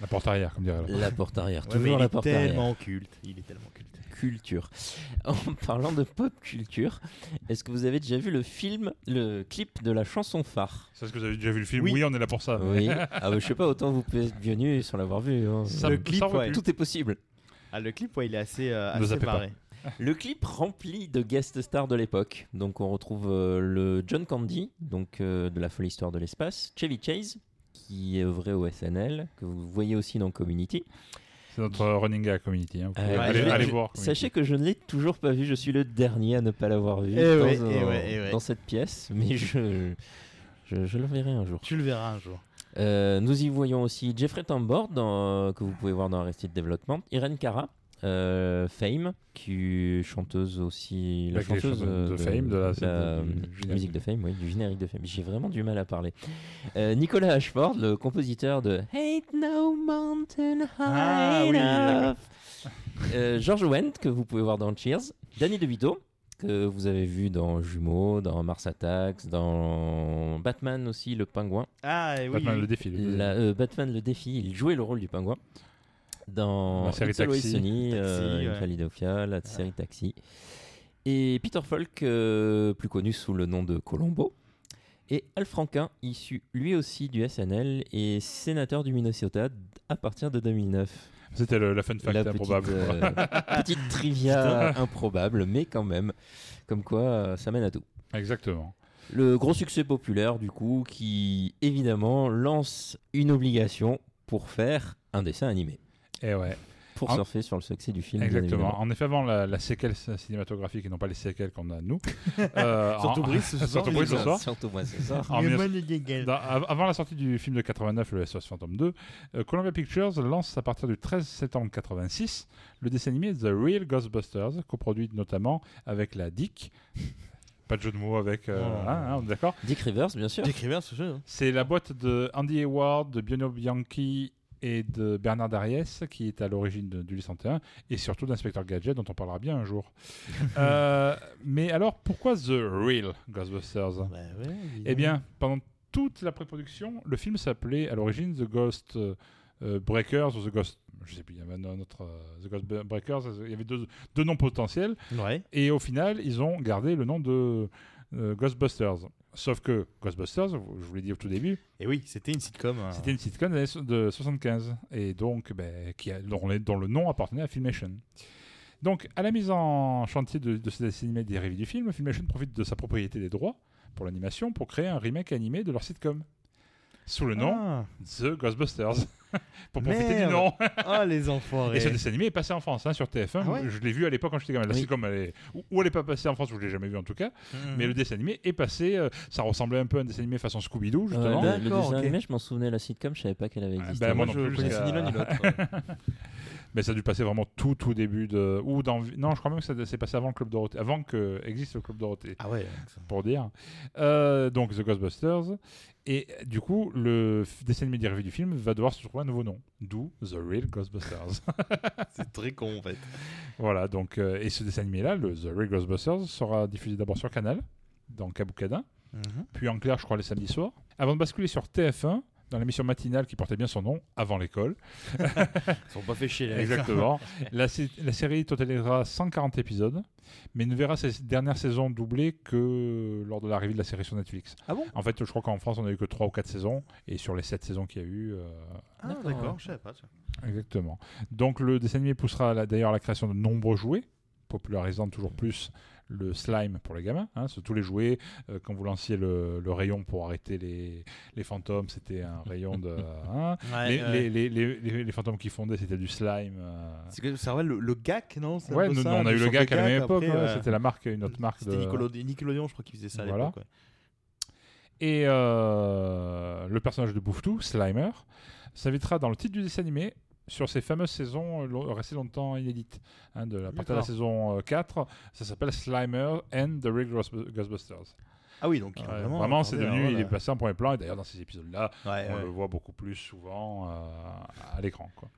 La porte arrière, comme dirait l'autre. La porte arrière, Ouais, mais toujours il la est porte arrière. tellement culte. Il est tellement culte. Culture. En parlant de pop culture, est-ce que vous avez déjà vu le film, le clip de la chanson phare? C'est ce que vous avez déjà vu le film? Oui. Oui, on est là pour ça. Oui. Ah bah, je sais pas, autant vous pouvez être nu sans l'avoir vu. hein. Ça- le clip, ouais. Tout est possible. Ah, le clip, ouais, il est assez, euh, assez barré. Le clip rempli de guest stars de l'époque. Donc on retrouve euh, le John Candy, donc euh, de la folle histoire de l'espace, Chevy Chase, qui est œuvré au SNL, que vous voyez aussi dans Community. C'est notre running gag community. hein. Vous pouvez Euh, je- voir. Sachez que je ne l'ai toujours pas vu, je suis le dernier à ne pas l'avoir vu Eh dans, ouais, un- eh ouais, eh dans cette pièce, mais je, je, je le verrai un jour. Tu le verras un jour. Euh, nous y voyons aussi Jeffrey Tambor, dans- que vous pouvez voir dans Arrested Development, Irene Cara, euh, Fame, qui est chanteuse aussi, la Bah, chanteuse chanteuse de euh, Fame, de la- la, de- du la générique. musique de Fame, oui, du générique de Fame. J'ai vraiment du mal à parler. Euh, Nicolas Ashford, le compositeur de Ain't No Mountain High Ah, oui, Enough. Euh, George Wendt, que vous pouvez voir dans Cheers. Danny DeVito, que vous avez vu dans Jumeaux, dans Mars Attacks, dans Batman aussi, le pingouin. Ah, et oui. Batman le défi. le- La- euh, Batman le défi, il jouait le rôle du pingouin dans La série It's Taxi. Sunny, euh, Taxi. Philadelphia, la série Taxi. Et Peter Falk, euh, plus connu sous le nom de Colombo. Et Al Franquin, issu lui aussi du SNL et sénateur du Minnesota à partir de 2009. C'était la fun fact La improbable. Petite, euh, petite trivia improbable, mais quand même, comme quoi euh, ça mène à tout. Exactement. Le gros succès populaire, du coup, qui évidemment lance une obligation pour faire un dessin animé. Et ouais. Pour surfer sur le succès du film. Exactement. En effet, avant la, la séquelle cinématographique et non pas les séquelles qu'on a nous. euh, Surtout en- Brice ce soir. Surtout Brice ce soir. Surtout moi, c'est ça. En Mais 19- moi, les guégues. Dans- av- avant la sortie du film de 89, le SOS Phantom 2, euh, Columbia Pictures lance à partir du 13 septembre 86 le dessin animé The Real Ghostbusters, coproduit notamment avec la DIC, Pas de jeu de mots avec. euh, Oh. hein, hein, d'accord Dick Rivers, bien sûr. Dick Rivers, ce jeu. hein. C'est la boîte de Andy Hayward, de Biono Bianchi et de Bernard Dariès qui est à l'origine du 101 et surtout d'Inspecteur Gadget dont on parlera bien un jour. Euh, mais alors pourquoi The Real Ghostbusters? Bah ouais, Eh bien, pendant toute la pré-production, le film s'appelait à l'origine The Ghost euh, euh, Breakers ou The Ghost. Je sais plus, il y avait un autre. euh, The Ghost Breakers, il y avait deux, deux noms potentiels. Ouais. Et au final, ils ont gardé le nom de Ghostbusters. Sauf que Ghostbusters, je vous l'ai dit au tout début, Et oui, c'était une sitcom. hein. c'était une sitcom de 75 et donc ben, qui a, dont, dont le nom appartenait à Filmation. Donc, à la mise en chantier de, de ce dessin animé dérivé du film, Filmation profite de sa propriété des droits pour l'animation pour créer un remake animé de leur sitcom sous le nom Ah. The Ghostbusters pour profiter Merde. du nom. Ah, les enfoirés. Et ce dessin animé est passé en France hein, sur TF1. Ah ouais je l'ai vu à l'époque quand j'étais gamin. La Oui. sitcom, elle est... ou, elle n'est pas passée en France, ou je l'ai jamais vu en tout cas. Mhm. Mais le dessin animé est passé. euh, ça ressemblait un peu à un dessin animé façon Scooby-Doo, justement. Ouais, le, dessin ok. animé, je m'en souvenais, la sitcom, je savais pas qu'elle avait Ah, existé. bah, moi Moi, non je plus, connaissais jusqu'à- ni l'un ni l'autre. Mais ça a dû passer vraiment tout, tout début de. Ou dans... Non, je crois même que ça s'est passé avant le Club Dorothée. Avant que existe le Club Dorothée, ah ouais. pour dire. Euh, donc, The Ghostbusters. Et du coup, le dessin animé dérivé du film va devoir se trouver un nouveau nom. D'où The Real Ghostbusters. C'est très con en fait. voilà, donc. euh, et ce dessin animé-là, le The Real Ghostbusters, sera diffusé d'abord sur Canal, dans Kaboukada, Mhm. puis en clair, je crois, les samedis soirs, avant de basculer sur TF1. Dans l'émission matinale qui portait bien son nom, Avant l'école. Ils sont pas fait chier. Exactement. la, sé- la série totalisera 140 épisodes, mais ne verra ses dernières saisons doublées que lors de l'arrivée de la série sur Netflix. Ah bon? En fait, je crois qu'en France, on a eu que 3 ou 4 saisons, et sur les 7 saisons qu'il y a eu. euh, Ah D'accord, d'accord, ouais. je savais pas. ça. exactement. Donc, le dessin animé poussera d'ailleurs à la création de nombreux jouets, popularisant toujours plus le slime pour les gamins. Hein, c'est tous les jouets, euh, quand vous lanciez le, le rayon pour arrêter les, les fantômes, c'était un rayon de. hein. Ouais, les, ouais. les- les- les- les- les fantômes qui fondaient, c'était du slime. euh, C'est que ça le, le GAC, non? C'est Ouais, peu nous, ça, on a eu le de à la même GAC, époque, ouais, ouais. c'était la marque, une autre marque. C'était de- Nickelodeon, je crois qu'il faisait ça à Voilà. l'époque. ouais. Et euh, le personnage de Bouffetou, Slimer, s'invitera dans le titre du dessin animé sur ces fameuses saisons euh, restées longtemps inédites. Hein, de la partir de la saison euh, 4, ça s'appelle Slimer and the Real Ghostbu- Ghostbusters. Ah oui, donc Ouais, vraiment. vraiment, c'est devenu, il est passé en premier plan, et d'ailleurs dans ces épisodes-là, Ouais, on ouais. le voit beaucoup plus souvent euh, à l'écran. quoi.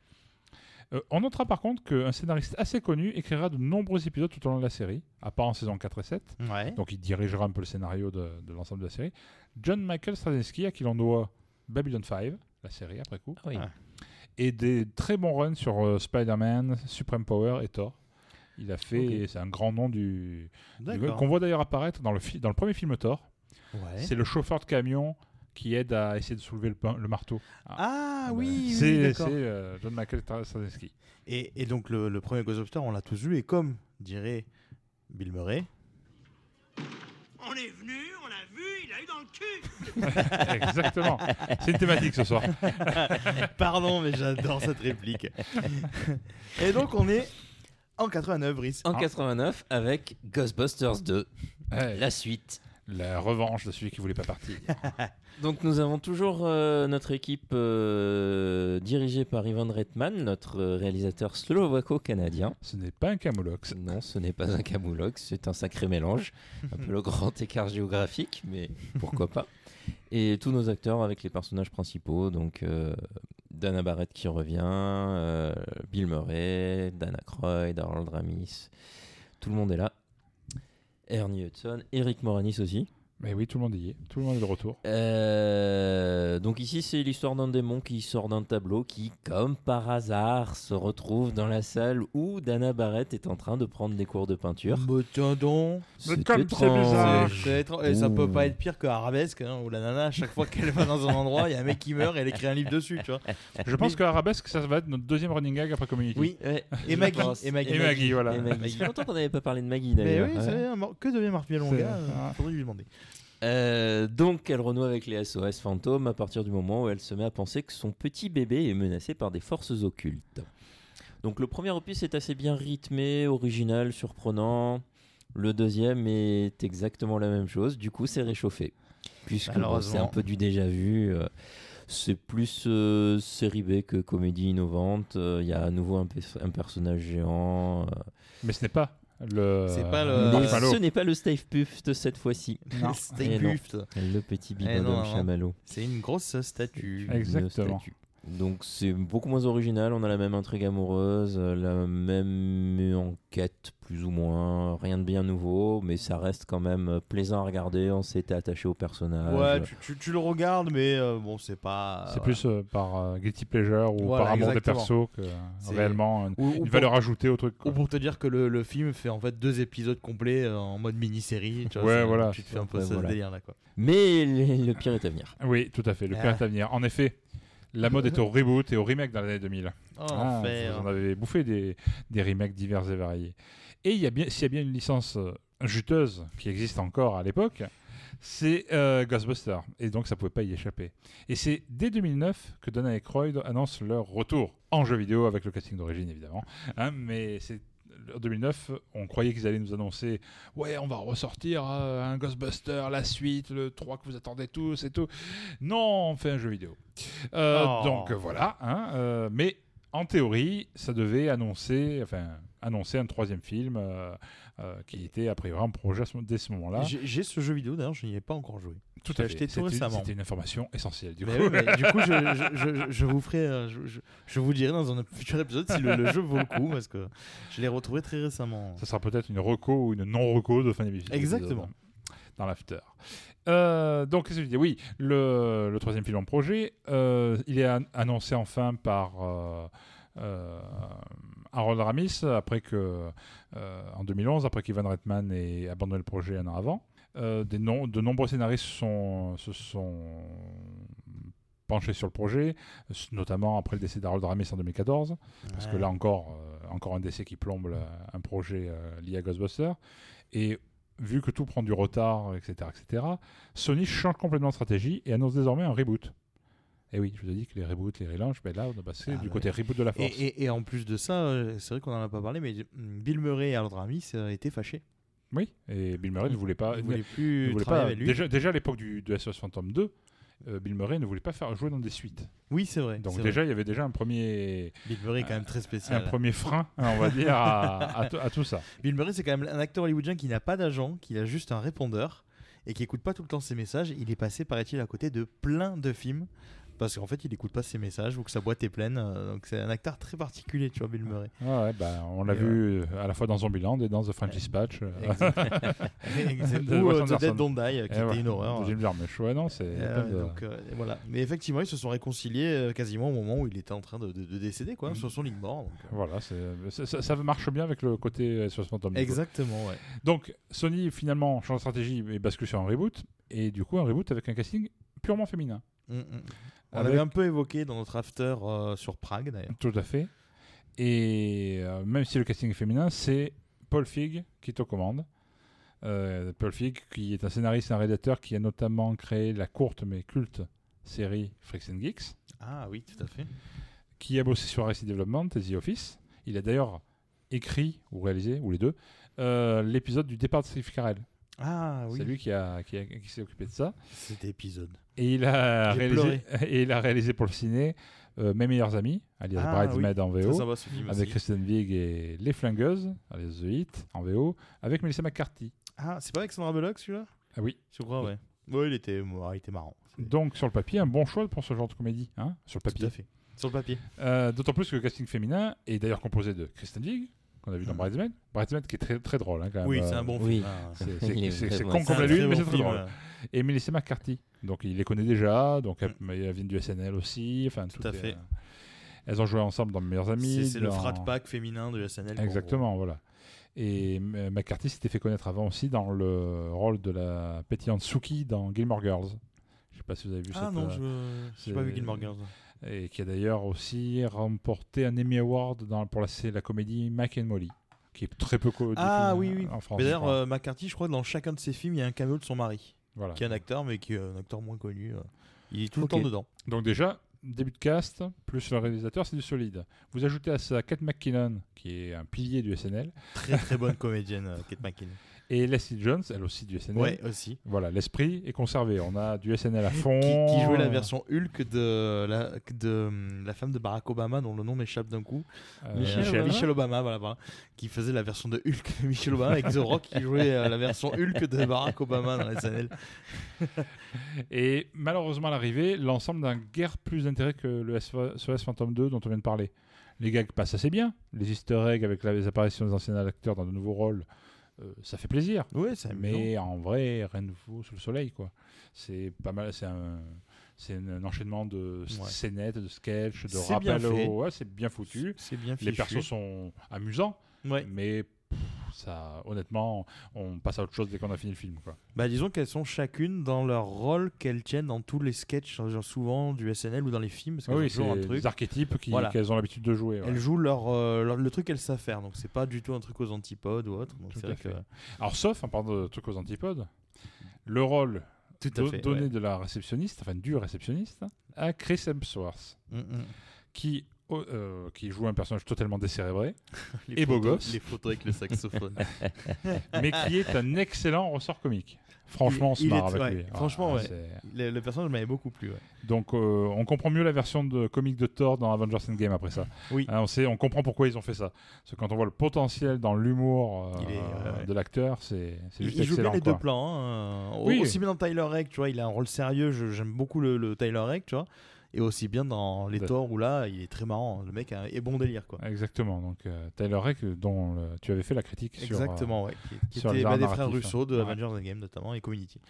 Euh, on notera par contre qu'un scénariste assez connu écrira de nombreux épisodes tout au long de la série, à part en saison 4 et 7. Ouais. donc il dirigera un peu le scénario de, de l'ensemble de la série. John Michael Straczynski, à qui l'on doit Babylon 5, la série après coup, Ah oui. Ah. Et des très bons runs sur euh, Spider-Man, Supreme Power et Thor. Il a fait, c'est un grand nom du, qu'on voit d'ailleurs apparaître dans le, dans le premier film Thor. Ouais. C'est le chauffeur de camion qui aide à essayer de soulever le, marteau. Ah bah, oui, oui, c'est d'accord. c'est, euh, John Michael Straczynski. Et, et donc le, le premier Ghostbuster, on l'a tous vu, et comme dirait Bill Murray, On est venu, on l'a vu, il a eu dans le cul Exactement. C'est une thématique ce soir. pardon, mais j'adore cette réplique. et donc on est en 89, Brice. En 89, avec Ghostbusters 2, Ouais, la suite. La revanche de celui qui voulait pas partir. Donc nous avons toujours euh, notre équipe euh, dirigée par Ivan Reitman, notre euh, réalisateur slovaco-canadien. Ce n'est pas un camoulox. Non, ce n'est pas un camoulox, c'est un sacré mélange. Un peu le grand écart géographique, mais pourquoi pas. Et tous nos acteurs avec les personnages principaux, donc euh, Dana Barrett qui revient, Bill Murray, Dana Croyd, Harold Ramis, tout le monde est là. Ernie Hudson, Eric Moranis aussi. Mais oui, tout le monde y est. Tout le monde est de retour. Euh, donc ici, c'est l'histoire d'un démon qui sort d'un tableau qui, comme par hasard, se retrouve dans la salle où Dana Barrett est en train de prendre des cours de peinture. Mais tiens donc C'est comme c'est étrange. bizarre. C'est étrange. Et ça peut pas être pire que Arabesque, hein, où la nana, à chaque fois qu'elle va dans un endroit, il y a un mec qui meurt et elle écrit un livre dessus, tu vois. Je pense que Arabesque, ça va être notre deuxième running gag après Community. Oui. Ouais, Et Maggie, et Maggie. Et Maggie, voilà. Et Maggie. Ça fait longtemps qu'on n'avait pas parlé de Maggie Mais d'ailleurs. oui, Ouais. c'est que devient Marc Longa C'est- Faudrait lui demander. Euh, donc elle renoue avec les SOS fantômes à partir du moment où elle se met à penser que son petit bébé est menacé par des forces occultes. Donc le premier opus est assez bien rythmé, original, surprenant. Le deuxième est exactement la même chose, du coup c'est réchauffé. Puisque bon, c'est un peu du déjà vu. euh, c'est plus euh, série B que comédie innovante. euh, Il y a à nouveau un, pe- un personnage géant. euh, Mais ce n'est pas Le... C'est pas le- le marshmallow. Ce n'est pas le Stave Puft de cette fois-ci. Non. Eh. Le petit Eh bibodome chamallow. C'est une grosse statue. Une Exactement. statue. Donc c'est beaucoup moins original, on a la même intrigue amoureuse, euh, la même enquête plus ou moins, rien de bien nouveau, mais ça reste quand même euh, plaisant à regarder, on s'était attaché au personnage. Ouais, tu, tu- tu le regardes, mais euh, bon, c'est pas. C'est plus euh, par euh, guilty pleasure ou Voilà, par amour des exactement. persos que euh, réellement une, Ou- ou une pour- valeur ajoutée au truc. quoi. Ou pour te dire que le, le film fait en fait deux épisodes complets euh, en mode mini-série. tu vois, Ouais, voilà. Tu te fais un peu Ouais, ce voilà. délire là quoi. Mais le le pire est à venir. Oui, tout à fait. Le Ah. pire est à venir. En effet, la mode est au reboot et au remake dans l'année 2000. Oh, Ah, en avez bouffé des, des remakes divers et variés. Et s'il y a bien une licence euh, juteuse qui existe encore à l'époque, c'est euh, Ghostbusters. Et donc ça pouvait pas y échapper. Et c'est dès 2009 que Dana et Croyd annoncent leur retour en jeu vidéo avec le casting d'origine évidemment. Hein, mais c'est en 2009, on croyait qu'ils allaient nous annoncer Ouais, on va ressortir euh, un Ghostbuster, la suite, le 3 que vous attendez tous et tout. Non, on fait un jeu vidéo. Euh, Oh. Donc euh, voilà. hein, euh, mais en théorie, ça devait annoncer, enfin, annoncer un troisième film qui était a priori en projet dès ce moment-là. J'ai ce jeu vidéo d'ailleurs, je n'y ai pas encore joué. Tout à acheté fait. tout récemment. C'était une information essentielle. Du Mais coup. oui, mais du coup, je, je- je- je vous ferai, euh, je, vous dirai dans un futur épisode si le, le jeu vaut le coup parce que je l'ai retrouvé très récemment. Ça sera peut-être une reco ou une non-reco de fin d'épisode. Exactement. Dans l'after. Euh, donc, qu'est-ce que je dis Oui, le, le troisième film en projet, euh, il est an- annoncé enfin par euh, euh, Harold Ramis, après que, euh, en 2011, après qu'Ivan Reitman ait abandonné le projet un an avant. Euh, des de nombreux scénaristes sont, se sont penchés sur le projet, notamment après le décès d'Harold Ramis en 2014. Parce que là encore, euh, encore un décès qui plombe le- un projet euh, lié à Ghostbusters. Et vu que tout prend du retard, etc., etc., Sony change complètement de stratégie et annonce désormais un reboot. Et oui, je vous ai dit que les reboots, les relaunchs, ben là, on a passé Ah du ouais. côté reboot de la force. et- et en plus de ça, c'est vrai qu'on en a pas parlé, mais Bill Murray et Harold Ramis étaient fâchés. Oui, et Bill Murray ne voulait pas. Plus ne voulait travailler pas avec lui. déjà, déjà à l'époque du, de SOS Phantom 2, euh, Bill Murray ne voulait pas faire jouer dans des suites. Oui, c'est vrai. Donc déjà, il y avait déjà un premier. Bill Murray est quand même très un spécial. premier frein, hein, on va dire, à, à tout ça. Bill Murray, c'est quand même un acteur hollywoodien qui n'a pas d'agent, qui a juste un répondeur et qui écoute pas tout le temps ses messages. Il est passé, paraît-il, à côté de plein de films parce qu'en fait, il écoute pas ses messages ou que sa boîte est pleine. euh, Donc c'est un acteur très particulier, tu vois, Bill Murray. Ouais, ouais, bah, on l'a vu euh, à la fois dans Zombieland et dans The French Dispatch. euh, ou euh, The. Dead Don't Die, euh, qui Et était ouais, une horreur. Jim Jarmusch. Ouais, non, c'est. Euh, de- donc, euh, voilà. Mais effectivement, ils se sont réconciliés euh, quasiment au moment où il était en train de, de- de décéder, quoi, Mm. sur son lit de mort. donc, euh. Voilà, c'est- ça, marche bien avec le côté 60 Phantom. du coup. Exactement, ouais. Donc, Sony finalement change de stratégie et bascule sur un reboot. Et du coup, un reboot avec un casting purement féminin. Mm, mm. On Avec- l'avait un peu évoqué dans notre after euh, sur Prague, d'ailleurs. Tout à fait. Et euh, même si le casting est féminin, c'est Paul Fig qui est aux commandes. Euh, Paul Fig, qui est un scénariste et un rédacteur qui a notamment créé la courte mais culte série Freaks and Geeks, Ah oui, tout à fait. qui a bossé sur Arrested Development et The Office. Il a d'ailleurs écrit, ou réalisé, ou les deux, euh, l'épisode du départ de Steve Carell. Ah oui, C'est lui qui, a, qui, a- qui s'est occupé de ça. cet épisode. Et il a, réalisé, et il a réalisé pour le ciné euh, Mes meilleurs amis, alias Ah, Bridesmaid en VO. sympa ce film avec. Kristen Wiig et Les Flingueuses, alias The Hit, en VO, avec Melissa McCarthy. Ah, c'est pas avec Sandra Bullock celui-là? Ah oui. Je crois, ouais. Ouais, il était, ouais, il était marrant. Donc, sur le papier, un bon choix pour ce genre de comédie, hein, sur le Tout papier. à fait. Sur le papier. Euh, D'autant plus que le casting féminin est d'ailleurs composé de Kristen Wiig, qu'on a vu dans Mhm. Bridesmaid. Bridesmaid qui est très, très drôle, hein, quand même. Oui, euh, c'est un bon oui. film. hein. C'est con comme la lune, mais c'est très drôle. Et Melissa McCarthy. Donc, il les connaît déjà, donc Mm. elles, elles viennent du SNL aussi. Enfin, Tout à est, fait. euh, elles ont joué ensemble dans meilleurs amis. C'est le frat pack féminin de SNL. en Exactement, voilà. Et euh, McCarthy s'était fait connaître avant aussi dans le rôle de la pétillante Suki dans Gilmore Girls. Je sais pas si vous avez vu. Ah cette, non, je n'ai pas vu Gilmore Girls. Et qui a d'ailleurs aussi remporté un Emmy Award dans, pour la, comédie Mac and Molly, qui est très peu connue Ah oui, oui. en France. D'ailleurs, euh, McCarthy, je crois que dans chacun de ses films, il y a un cameo de son mari, voilà. qui est un acteur, mais qui est un acteur moins connu. euh. Il est tout Ok. le temps dedans. Donc déjà, début de cast, plus le réalisateur, c'est du solide. Vous ajoutez à ça Kate McKinnon, qui est un pilier du SNL, Très très bonne comédienne, euh, Kate McKinnon. Et Leslie Jones, elle aussi du SNL. Ouais, aussi. Voilà, l'esprit est conservé. On a du SNL à fond. Qui, qui jouait la version Hulk de la, de la femme de Barack Obama, dont le nom m'échappe d'un coup. Euh, Michelle Michelle, Obama Obama, voilà, voilà, qui faisait la version de Hulk de Michelle Obama avec The Rock qui jouait euh, la version Hulk de Barack Obama dans les SNL. Et malheureusement, à l'arrivée, l'ensemble n'a guère plus d'intérêt que le SOS Phantom 2 dont on vient de parler. Les gags passent assez bien. Les easter eggs avec les apparitions des anciens acteurs dans de nouveaux rôles, euh, ça fait plaisir. Amusant. Mais en vrai, rien de nouveau sous le soleil, quoi. C'est pas mal, c'est un, c'est un enchaînement de Ouais. scénettes, de sketchs, de rappels. au- Ouais, c'est bien foutu. C'est bien Les fichu. persos sont amusants, Ouais. mais ça, honnêtement, on passe à autre chose dès qu'on a fini le film, quoi. Bah, disons qu'elles sont chacune dans leur rôle qu'elles tiennent dans tous les sketchs, genre souvent du SNL ou dans les films. Parce oui, toujours un c'est truc. des archétypes Voilà. qu'elles ont l'habitude de jouer. ouais. Elles jouent leur, euh, leur- le truc qu'elles savent faire, donc c'est pas du tout un truc aux antipodes ou autre. Donc c'est vrai que. Alors, sauf, en parlant de trucs aux antipodes, le rôle tout à fait. donné ouais. de la réceptionniste, enfin du réceptionniste, à Chris Hemsworth, Mm, mm. qui, euh, qui joue un personnage totalement décérébré, Les Et beau gosse. Les photos avec le saxophone. mais qui est un excellent ressort comique. Franchement, on se Il- il marre est- avec ouais, lui. Ah, franchement, ouais. le, le personnage m'avait beaucoup plu. ouais. Donc, euh, on comprend mieux la version de comique de Thor dans Avengers Endgame après ça. Oui. Hein, on, sait, on comprend pourquoi ils ont fait ça. Parce que quand on voit le potentiel dans l'humour euh, Il de l'acteur, c'est c'est Il, juste il joue bien les quoi. deux plans. hein. Oui. Aussi bien dans Tyler Reck, tu vois, il a un rôle sérieux. je- J'aime beaucoup le, le Tyler Reck, tu vois. Et aussi bien dans Les De- Thor où là, il est très marrant. Le mec est bon délire, quoi. Exactement. Donc, euh, Tyler Reck, dont euh, tu avais fait la critique sur. euh, Exactement, ouais. Qui, qui sur était bah, des frères narratifs, Russo de ouais. Avengers Endgame notamment et Community.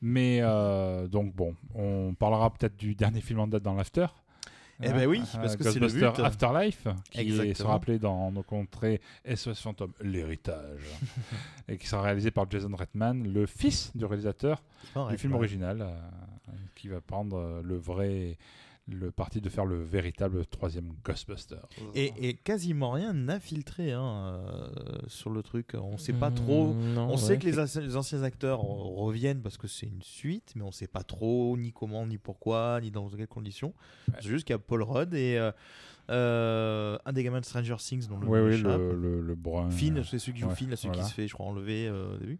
Mais euh, donc bon, on parlera peut-être du dernier film en date dans l'After. Eh ben oui, parce que c'est le but. Afterlife, qui Exactement. sera appelé dans nos contrées SOS Phantom, l'héritage, et qui sera réalisé par Jason Reitman, le fils du réalisateur du film ouais. original, euh, qui va prendre euh, le vrai, le parti de faire le véritable troisième Ghostbusters. Et, et quasiment rien n'a filtré hein, euh, sur le truc. On sait pas trop. Mm, non, On ouais. sait que les, anciens- les anciens acteurs reviennent parce que c'est une suite, mais on sait pas trop ni comment, ni pourquoi, ni dans quelles conditions. C'est juste qu'il y a Paul Rudd et euh, un des gamins de Stranger Things dont le Oui, le, le, le brun. Finn, euh, c'est celui qui joue ouais, Finn, là, celui voilà. qui se fait, je crois, enlever euh, au début.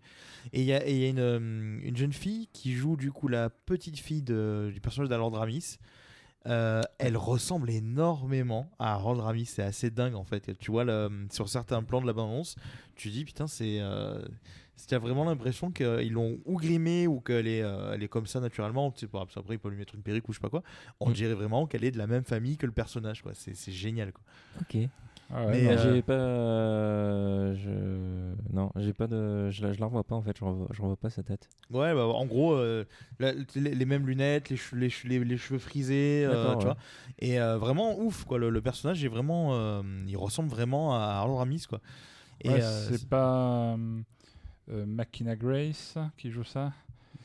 Et il y a, y a une, euh, une jeune fille qui joue du coup la petite fille de- du personnage d'Harold Ramis. Euh, elle ressemble énormément à Harold Ramis, c'est assez dingue en fait. Tu vois, le- sur certains plans de la bande-annonce, tu dis putain, c'est. Euh, tu as vraiment l'impression qu'ils l'ont ou grimée ou qu'elle est, euh, elle est comme ça naturellement? Tu sais pas, après, il peut lui mettre une perruque ou je sais pas quoi. On Mm. dirait vraiment qu'elle est de la même famille que le personnage, quoi. C'est c'est génial, quoi. Ok. Ah ouais, Mais, non, euh, J'ai pas. euh, je... Non, j'ai pas de. Je la, je la revois pas en fait, je revois, je revois pas sa tête. Ouais, bah, en gros, euh, la- les, les mêmes lunettes, les, che- les, che- les, les cheveux frisés, euh, tu vois. Et euh, vraiment ouf, quoi. Le, le personnage est vraiment, euh, il ressemble vraiment à Harold Ramis, quoi. Et ouais, euh, c'est pas euh, Makina Grace qui joue ça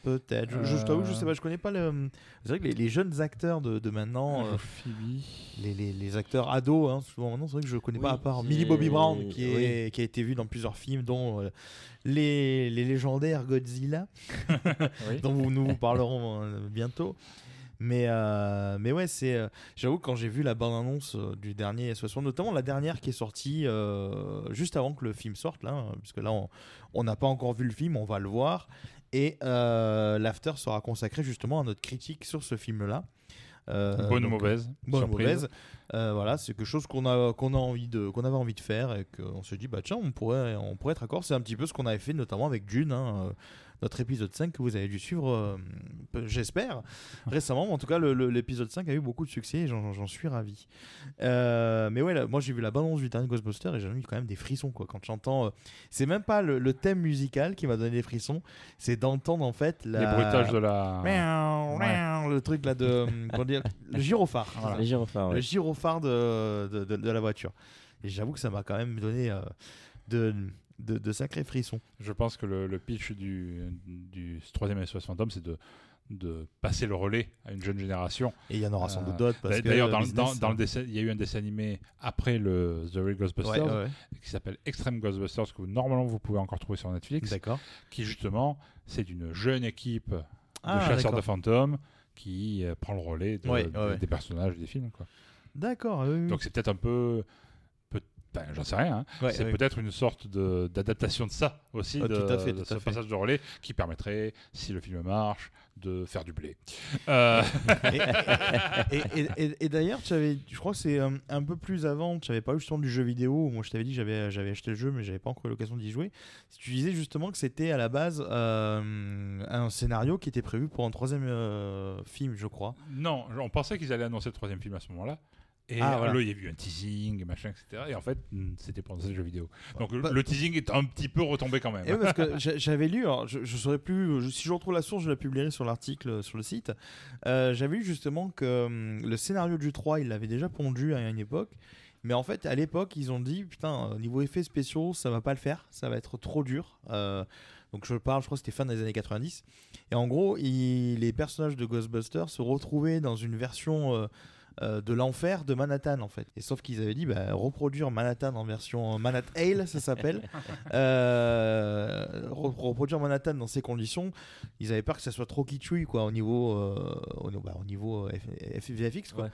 peut-être. Je, je, je t'avoue, je sais pas, je connais pas le. C'est vrai que les, les jeunes acteurs de, de maintenant, Elle euh, Phoebe. les, les, les acteurs ados, hein, souvent maintenant, c'est vrai que je connais Oui, pas à part Millie Bobby Brown, qui, oui. est, qui a été vu dans plusieurs films, dont euh, les, les légendaires Godzilla. Oui. dont nous vous parlerons euh, bientôt. Mais, euh, mais ouais, c'est. euh, J'avoue que quand j'ai vu la bande-annonce euh, du dernier S60, notamment la dernière qui est sortie euh, juste avant que le film sorte, là, hein, puisque là, on- n'a pas encore vu le film, on va le voir. Et l'after sera consacré justement à notre critique sur ce film-là. Euh, Bonne ou mauvaise Bonne ou mauvaise. Euh, voilà, c'est quelque chose qu'on a, qu'on a envie de, qu'on avait envie de faire et qu'on se dit, bah tiens, on pourrait, on pourrait être d'accord. C'est un petit peu ce qu'on avait fait notamment avec Dune, hein, notre épisode 5 que vous avez dû suivre, euh, j'espère, récemment. En tout cas, l'épisode 5 a eu beaucoup de succès et j'en suis ravi. Euh, mais ouais, là, moi j'ai vu la bande-annonce du dernier Ghostbuster et j'ai eu quand même des frissons quoi. Quand j'entends, euh, c'est même pas le, le thème musical qui m'a donné des frissons, c'est d'entendre en fait la... Les bruitages de la. Miaou, Ouais. miaou, le truc là de dire le gyrophare Voilà. Ouais. le gyrophare de, de, de- de la voiture et j'avoue que ça m'a quand même donné euh, de, de, de sacrés frissons Je pense que le, le pitch du, du troisième SOS Phantom, c'est de, de passer le relais à une jeune génération. et il y en aura sans Euh, doute d'autres parce D'a- que D'ailleurs, dans, le- business, dans, dans le dessin, il y a eu un dessin animé après le The Real Ghostbusters ouais, ouais. qui s'appelle Extreme Ghostbusters, que vous- normalement vous pouvez encore trouver sur Netflix, d'accord qui justement, c'est d'une jeune équipe de Ah, chasseurs de fantômes qui euh, prend le relais de- Ouais, des personnages des films. Quoi. d'accord. Donc c'est peut-être un peu, ben, j'en sais rien. hein. Ouais, c'est peut-être une sorte d'adaptation de ça aussi, Ah, de, tout à fait, de tout ce à fait. passage de relais qui permettrait, si le film marche, de faire du blé. Euh, Et, et- et- et d'ailleurs, je crois que c'est euh, un peu plus avant, tu avais parlé justement du jeu vidéo. où Moi, je t'avais dit que j'avais, acheté le jeu, mais j'avais pas encore eu l'occasion d'y jouer. Tu disais justement que c'était à la base euh, un scénario qui était prévu pour un troisième euh, film, je crois. non, on pensait qu'ils allaient annoncer le troisième film à ce moment-là. Et Ah, voilà. là, il y a eu un teasing, machin, etc. Et en fait, hmm, c'était pour annoncer le jeu vidéo. Donc Bah- le teasing est un petit peu retombé quand même. Et ouais, parce que j'a- j'avais lu, alors je, je saurais plus, je- si je retrouve la source, je la publierai sur l'article sur le site. Euh, j'avais lu justement que hum, le scénario du 3, il l'avait déjà pondu à une époque. Mais en fait, à l'époque, ils ont dit putain, euh, niveau effets spéciaux, ça va pas le faire, ça va être trop dur. Euh, donc je parle, je crois que c'était fin des années 90. Et en gros, il- les personnages de Ghostbusters se retrouvaient dans une version euh, euh, de l'enfer de Manhattan en fait. Et sauf qu'ils avaient dit bah, reproduire Manhattan en version Manhattan Ale, ça s'appelle. Euh, re- reproduire Manhattan dans ces conditions, ils avaient peur que ça soit trop kitschouille quoi au niveau euh, au, niveau- bah, au niveau euh, F- F- VFX quoi. Ouais.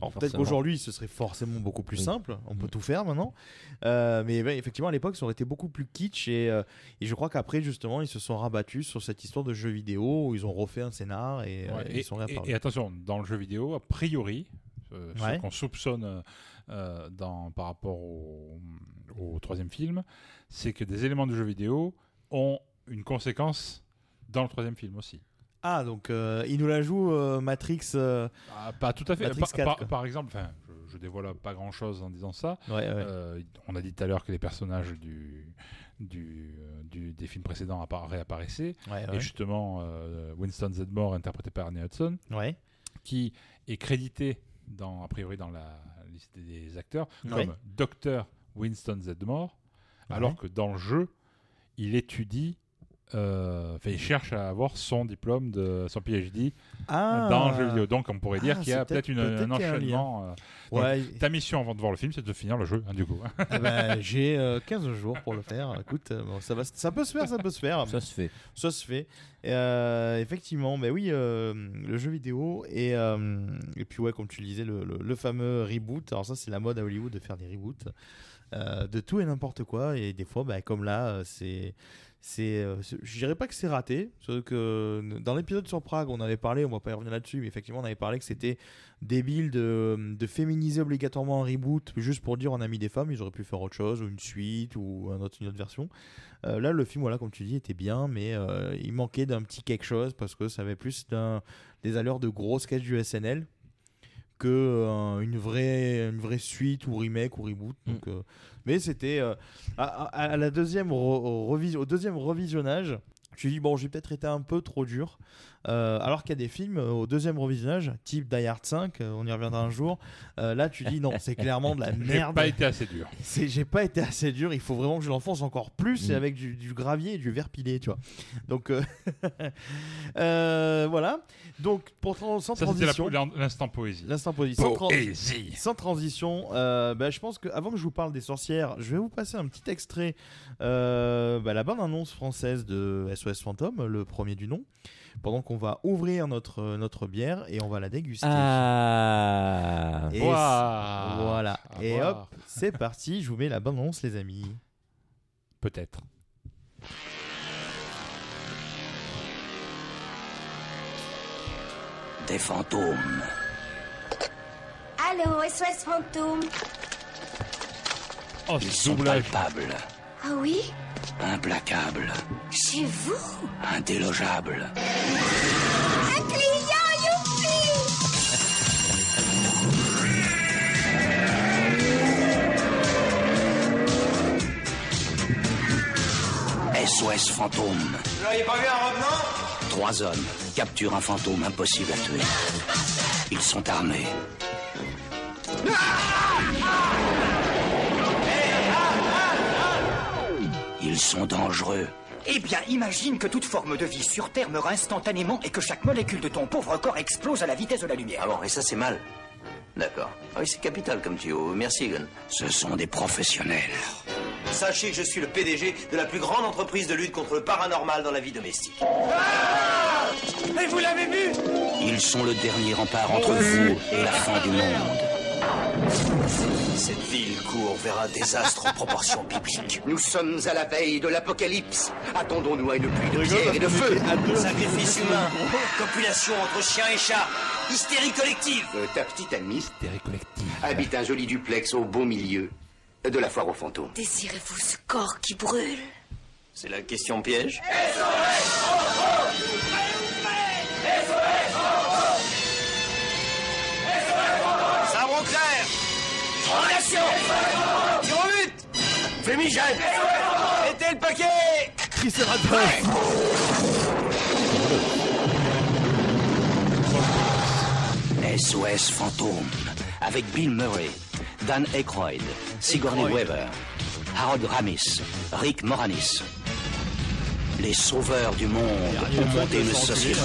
Alors peut-être qu'aujourd'hui ce serait forcément beaucoup plus Oui. simple, on peut Mm. tout faire maintenant. Euh, mais effectivement à l'époque ça aurait été beaucoup plus kitsch et, euh, et je crois qu'après justement ils se sont rabattus sur cette histoire de jeu vidéo où ils ont refait un scénar et, euh, ils sont et, réapparus. et attention, dans le jeu vidéo, a priori, euh, Ouais. ce qu'on soupçonne euh, euh, dans, par rapport au, au troisième film, c'est que des éléments du jeu vidéo ont une conséquence dans le troisième film aussi. Ah donc euh, il nous la joue euh, Matrix. euh, Ah, pas tout à fait. Matrix Par- 4, par, quoi. par exemple, je, je dévoile pas grand chose en disant ça. Ouais, ouais. On a dit tout à l'heure que les personnages du, du, du- des films précédents appara- réapparaissaient. ouais, Et justement, Winston Zedmore, interprété par Ernie Hudson, qui est crédité dans, a priori dans la liste des acteurs Ouais. comme Dr Winston Zedmore, Ouais. alors que dans le jeu, il étudie, euh, il cherche à avoir son diplôme de son PhD Ah dans le jeu vidéo. Donc on pourrait dire Ah, qu'il y a peut-être peut-être un enchaînement. euh. Donc, ta mission avant de voir le film, c'est de finir le jeu, hein, du coup. Eh ben, j'ai euh, 15 jours pour le faire. Écoute, euh, bon, ça, va, ça peut se faire, ça peut se faire. Ça se fait. Ça se fait. Et, euh, effectivement, mais oui, euh, le jeu vidéo et, euh, et puis ouais, comme tu le disais, le, le- le fameux reboot. Alors ça, c'est la mode à Hollywood de faire des reboots euh, de tout et n'importe quoi. Et des fois, bah, comme là, c'est euh, c'est- je dirais pas que c'est raté, que euh, dans l'épisode sur Prague, on avait parlé, on va pas y revenir là-dessus, mais effectivement, on avait parlé que c'était débile de, de féminiser obligatoirement un reboot juste pour dire on a mis des femmes, ils auraient pu faire autre chose, ou une suite, ou une autre version. Euh, là, le film, voilà, comme tu dis, était bien, mais il manquait d'un petit quelque chose parce que ça avait plus d'un, des allures de gros sketch du SNL que euh, une vraie une vraie suite ou remake ou reboot. Donc euh, mais c'était euh, à, la deuxième re- revis- au deuxième revisionnage je me dis bon j'ai peut-être été un peu trop dur Euh, alors qu'il y a des films euh, au deuxième revisionnage type Die Hard 5 euh, on y reviendra un jour euh, là tu dis non c'est clairement de la J'ai merde pas été assez dur. c'est j'ai pas été assez dur il faut vraiment que je l'enfonce encore plus Mm. et avec du, du gravier et du verre pilé tu vois donc euh, voilà donc pour sans Ça, transition l'instant poésie. l'instant Poésie. sans transition bah, je pense que avant que je vous parle des sorcières je vais vous passer un petit extrait bah, la bande annonce française de SOS Fantôme le premier du nom pendant qu'on va ouvrir notre notre bière et on va la déguster. Ah. Et voilà. et hop c'est parti. Je vous mets la bande annonce les amis. Peut-être. Des fantômes. Allô, SOS Fantôme. Oh, Ils sont palpables, Ah oui implacables, Chez vous indélogeables. Un client, youpi SOS fantôme. Vous n'auriez pas vu un revenant Trois hommes capturent un fantôme impossible à tuer. Ils sont armés. Ils sont dangereux. Eh bien, imagine que toute forme de vie sur Terre meurt instantanément et que chaque molécule de ton pauvre corps explose à la vitesse de la lumière. Ah bon, et ça c'est mal D'accord. Ah oui, c'est capital comme tuyau. Merci, Egon. Ce sont des professionnels. Sachez que je suis le PDG de la plus grande entreprise de lutte contre le paranormal dans la vie domestique. Mais vous l'avez vu Ils sont le dernier rempart entre vous et la fin du monde. Cette ville court vers un désastre en proportion biblique. Nous sommes à la veille de l'apocalypse. Attendons-nous à une pluie de rigole pierre et de feu. était à deux. Sacrifice humain, copulation entre chiens et chats, hystérie collective. Euh, ta petite amie Hystérie collective. habite un joli duplex au beau milieu de la foire aux fantômes. Désirez-vous ce corps qui brûle? C'est la question piège En action Tir au but Fumigène Mettez le paquet Triceratops SOS Fantôme avec Bill Murray, Dan Aykroyd, Sigourney Weaver, Harold Ramis, Rick Moranis. Les sauveurs du monde ont monté une société.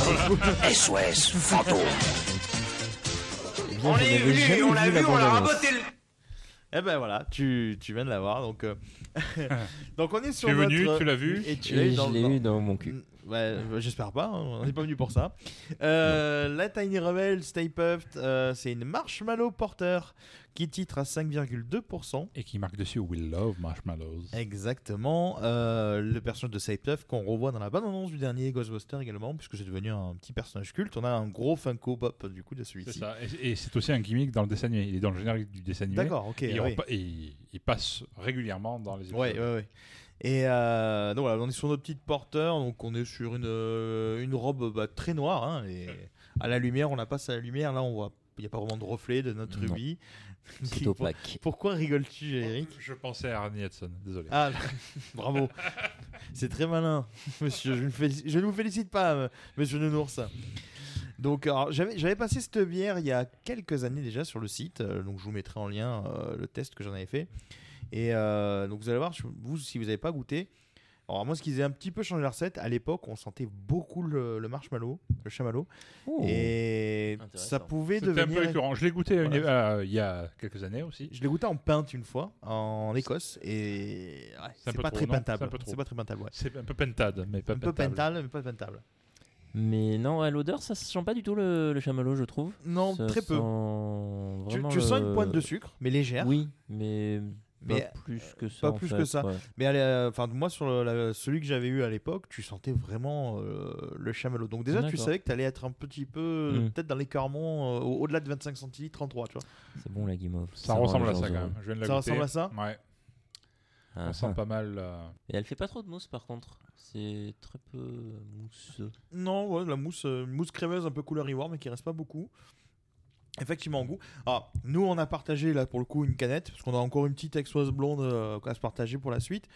SOS Fantôme. Eh bien, je n'avais jamais vu la bande-annonce. le... Eh ben voilà, tu, tu viens de l'avoir. Donc, euh, donc on est sur Tu es venu, notre- tu l'as vu et tu Et l'as eu je dans, l'ai eu dans mon cul. Ouais, bah, j'espère pas, hein, on n'est pas venu pour ça. Euh, la Tiny Rebel Stay Puft, euh, c'est une Marshmallow Porter qui titre à 5,2%. Et qui marque dessus We Love Marshmallows. Exactement. Euh, le personnage de Stay Puft qu'on revoit dans la bande-annonce du dernier Ghostbuster également, puisque c'est devenu un petit personnage culte. On a un gros Funko Pop du coup de C'est celui-ci. ça. Et, et c'est aussi un gimmick dans le dessin animé. Il est dans le générique du dessin animé. D'accord, ok. Et, il passe régulièrement dans les épisodes. Ouais, ouais, ouais. Et euh, donc voilà, on est sur notre petite porteur, donc on est sur une, euh, une robe bah, très noire. hein, et à la lumière, on la passe à la lumière. Là, on voit, il n'y a pas vraiment de reflet de notre Non. rubis. C'est opaque. Pourquoi rigoles-tu, Eric Je pensais à Arnie Hudson, désolé. Ah, bravo. C'est très malin, monsieur. Je ne, félici- je ne vous félicite pas, euh, monsieur Nounours. Donc, j'avais j'avais passé cette bière il y a quelques années déjà sur le site. euh, donc, je vous mettrai en lien euh, le test que j'en avais fait. Et euh, donc, vous allez voir, vous, si vous n'avez pas goûté. Alors, moi, ce qu'ils avaient un petit peu changé la recette, à l'époque, on sentait beaucoup le, le marshmallow, le chamallow. Oh. Et ça pouvait C'était un devenir. peu récurrent. Je l'ai goûté Voilà. euh, il y a quelques années aussi. Je l'ai goûté en pinte une fois, en Écosse. Et ouais, C'est un c'est peu pas trop, très non C'est pas très ouais. C'est un peu pentade, mais pas Un peu pentable. mais pas pentable. Mais non, à l'odeur, ça se sent pas du tout le, le chamallow, je trouve. Non, Ça très peu. Tu, sens une pointe de sucre, mais légère. Oui, mais, Mais pas plus que ça. pas plus fait, que ça. ouais. Mais est- enfin, moi, sur le- la- celui que j'avais eu à l'époque, tu sentais vraiment euh, le chamallow. Donc, déjà, tu savais que tu allais être un petit peu, Mm. peut-être dans l'écartement, euh, au- au-delà de 25 centilitres, 33, tu vois. C'est bon la guimauve. Ça, ressemble les à ça quand même. Je viens de la Ça goûter. ressemble à ça Ouais. Ah, On sent ah. pas mal. euh, Et elle fait pas trop de mousse par contre. C'est très peu mousseux. Non, ouais, la mousse, euh, une mousse crémeuse un peu couleur ivoire, mais qui reste pas beaucoup. Effectivement, en goût. Alors, nous, on a partagé là pour le coup une canette, parce qu'on a encore une petite exoise blonde euh, à se partager pour la suite.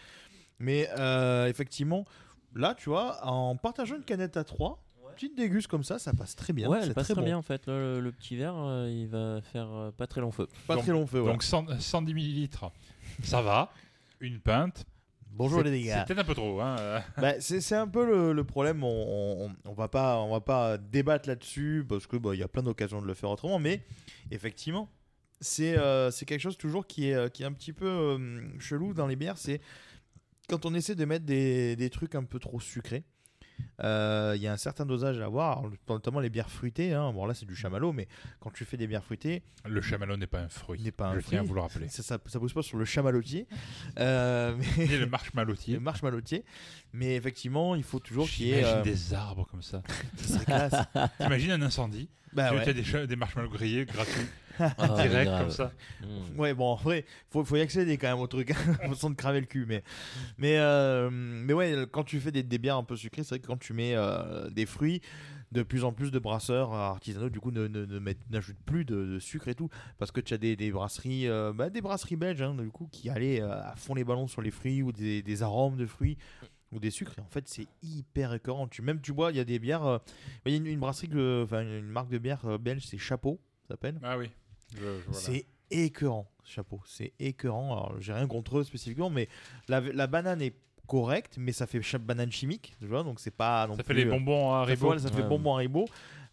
Mais euh, effectivement, là, tu vois, en partageant une canette à 3, petite déguste comme ça, ça passe très bien. ouais, elle passe très très, bon. bien en fait. Là, le, le petit verre, euh, il va faire euh, pas très long feu. Pas Donc- très long feu. voilà. Donc 100 110 millilitres, ça va. Une pinte. Bonjour les dégâts. C'est peut-être un peu trop. Hein. euh. Bah, c'est c'est un peu le, le problème. On, on, on va pas, on va pas débattre là-dessus parce que bah, il y a plein d'occasions de le faire autrement. Mais effectivement, c'est euh, c'est quelque chose toujours qui est, euh, qui est un petit peu euh, chelou dans les bières. C'est quand on essaie de mettre des, des trucs un peu trop sucrés. Euh, Il y a un certain dosage à avoir, notamment les bières fruitées. hein. Bon, là, c'est du chamallow, mais quand tu fais des bières fruitées, Le chamallow n'est pas un fruit. n'est pas un Je tiens à fruit. vous le rappeler. ça, ça, ça pousse pas sur le chamallotier. Euh, mais- Et le marshmallowtier. le marshmallowtier. Mais effectivement, il faut toujours qu'il y ait. Euh, des arbres comme ça. ça serait classe. T'imagines un incendie? Bah Tu ouais. as des, des marshmallows grillés gratuits, Ah, direct comme ça. Mm. Ouais, bon, en vrai, faut, faut y accéder quand même au truc, sans te cramer le cul. Mais, mais, euh, mais ouais, quand tu fais des, des bières un peu sucrées, c'est vrai que quand tu mets euh, des fruits, de plus en plus de brasseurs artisanaux, du coup, ne, ne, ne n'ajoutent plus de, de sucre et tout. Parce que tu as des, des brasseries, euh, bah, des brasseries belges, hein, du coup, qui allaient euh, à fond les ballons sur les fruits ou des, des arômes de fruits. Ou des sucres, et en fait c'est hyper écœurant. Tu, même tu vois, il y a des bières. euh, Il y a une, une brasserie, enfin une marque de bière euh, belge, c'est Chapeau, ça s'appelle. Ah oui. Voilà. C'est écœurant, chapeau. C'est écœurant. Alors, j'ai rien contre eux spécifiquement, mais la, la banane est correcte, mais ça fait banane chimique, tu vois, donc c'est pas non Ça fait les bonbons à ça fait, Haribo. ça fait Ouais. bonbon Haribo.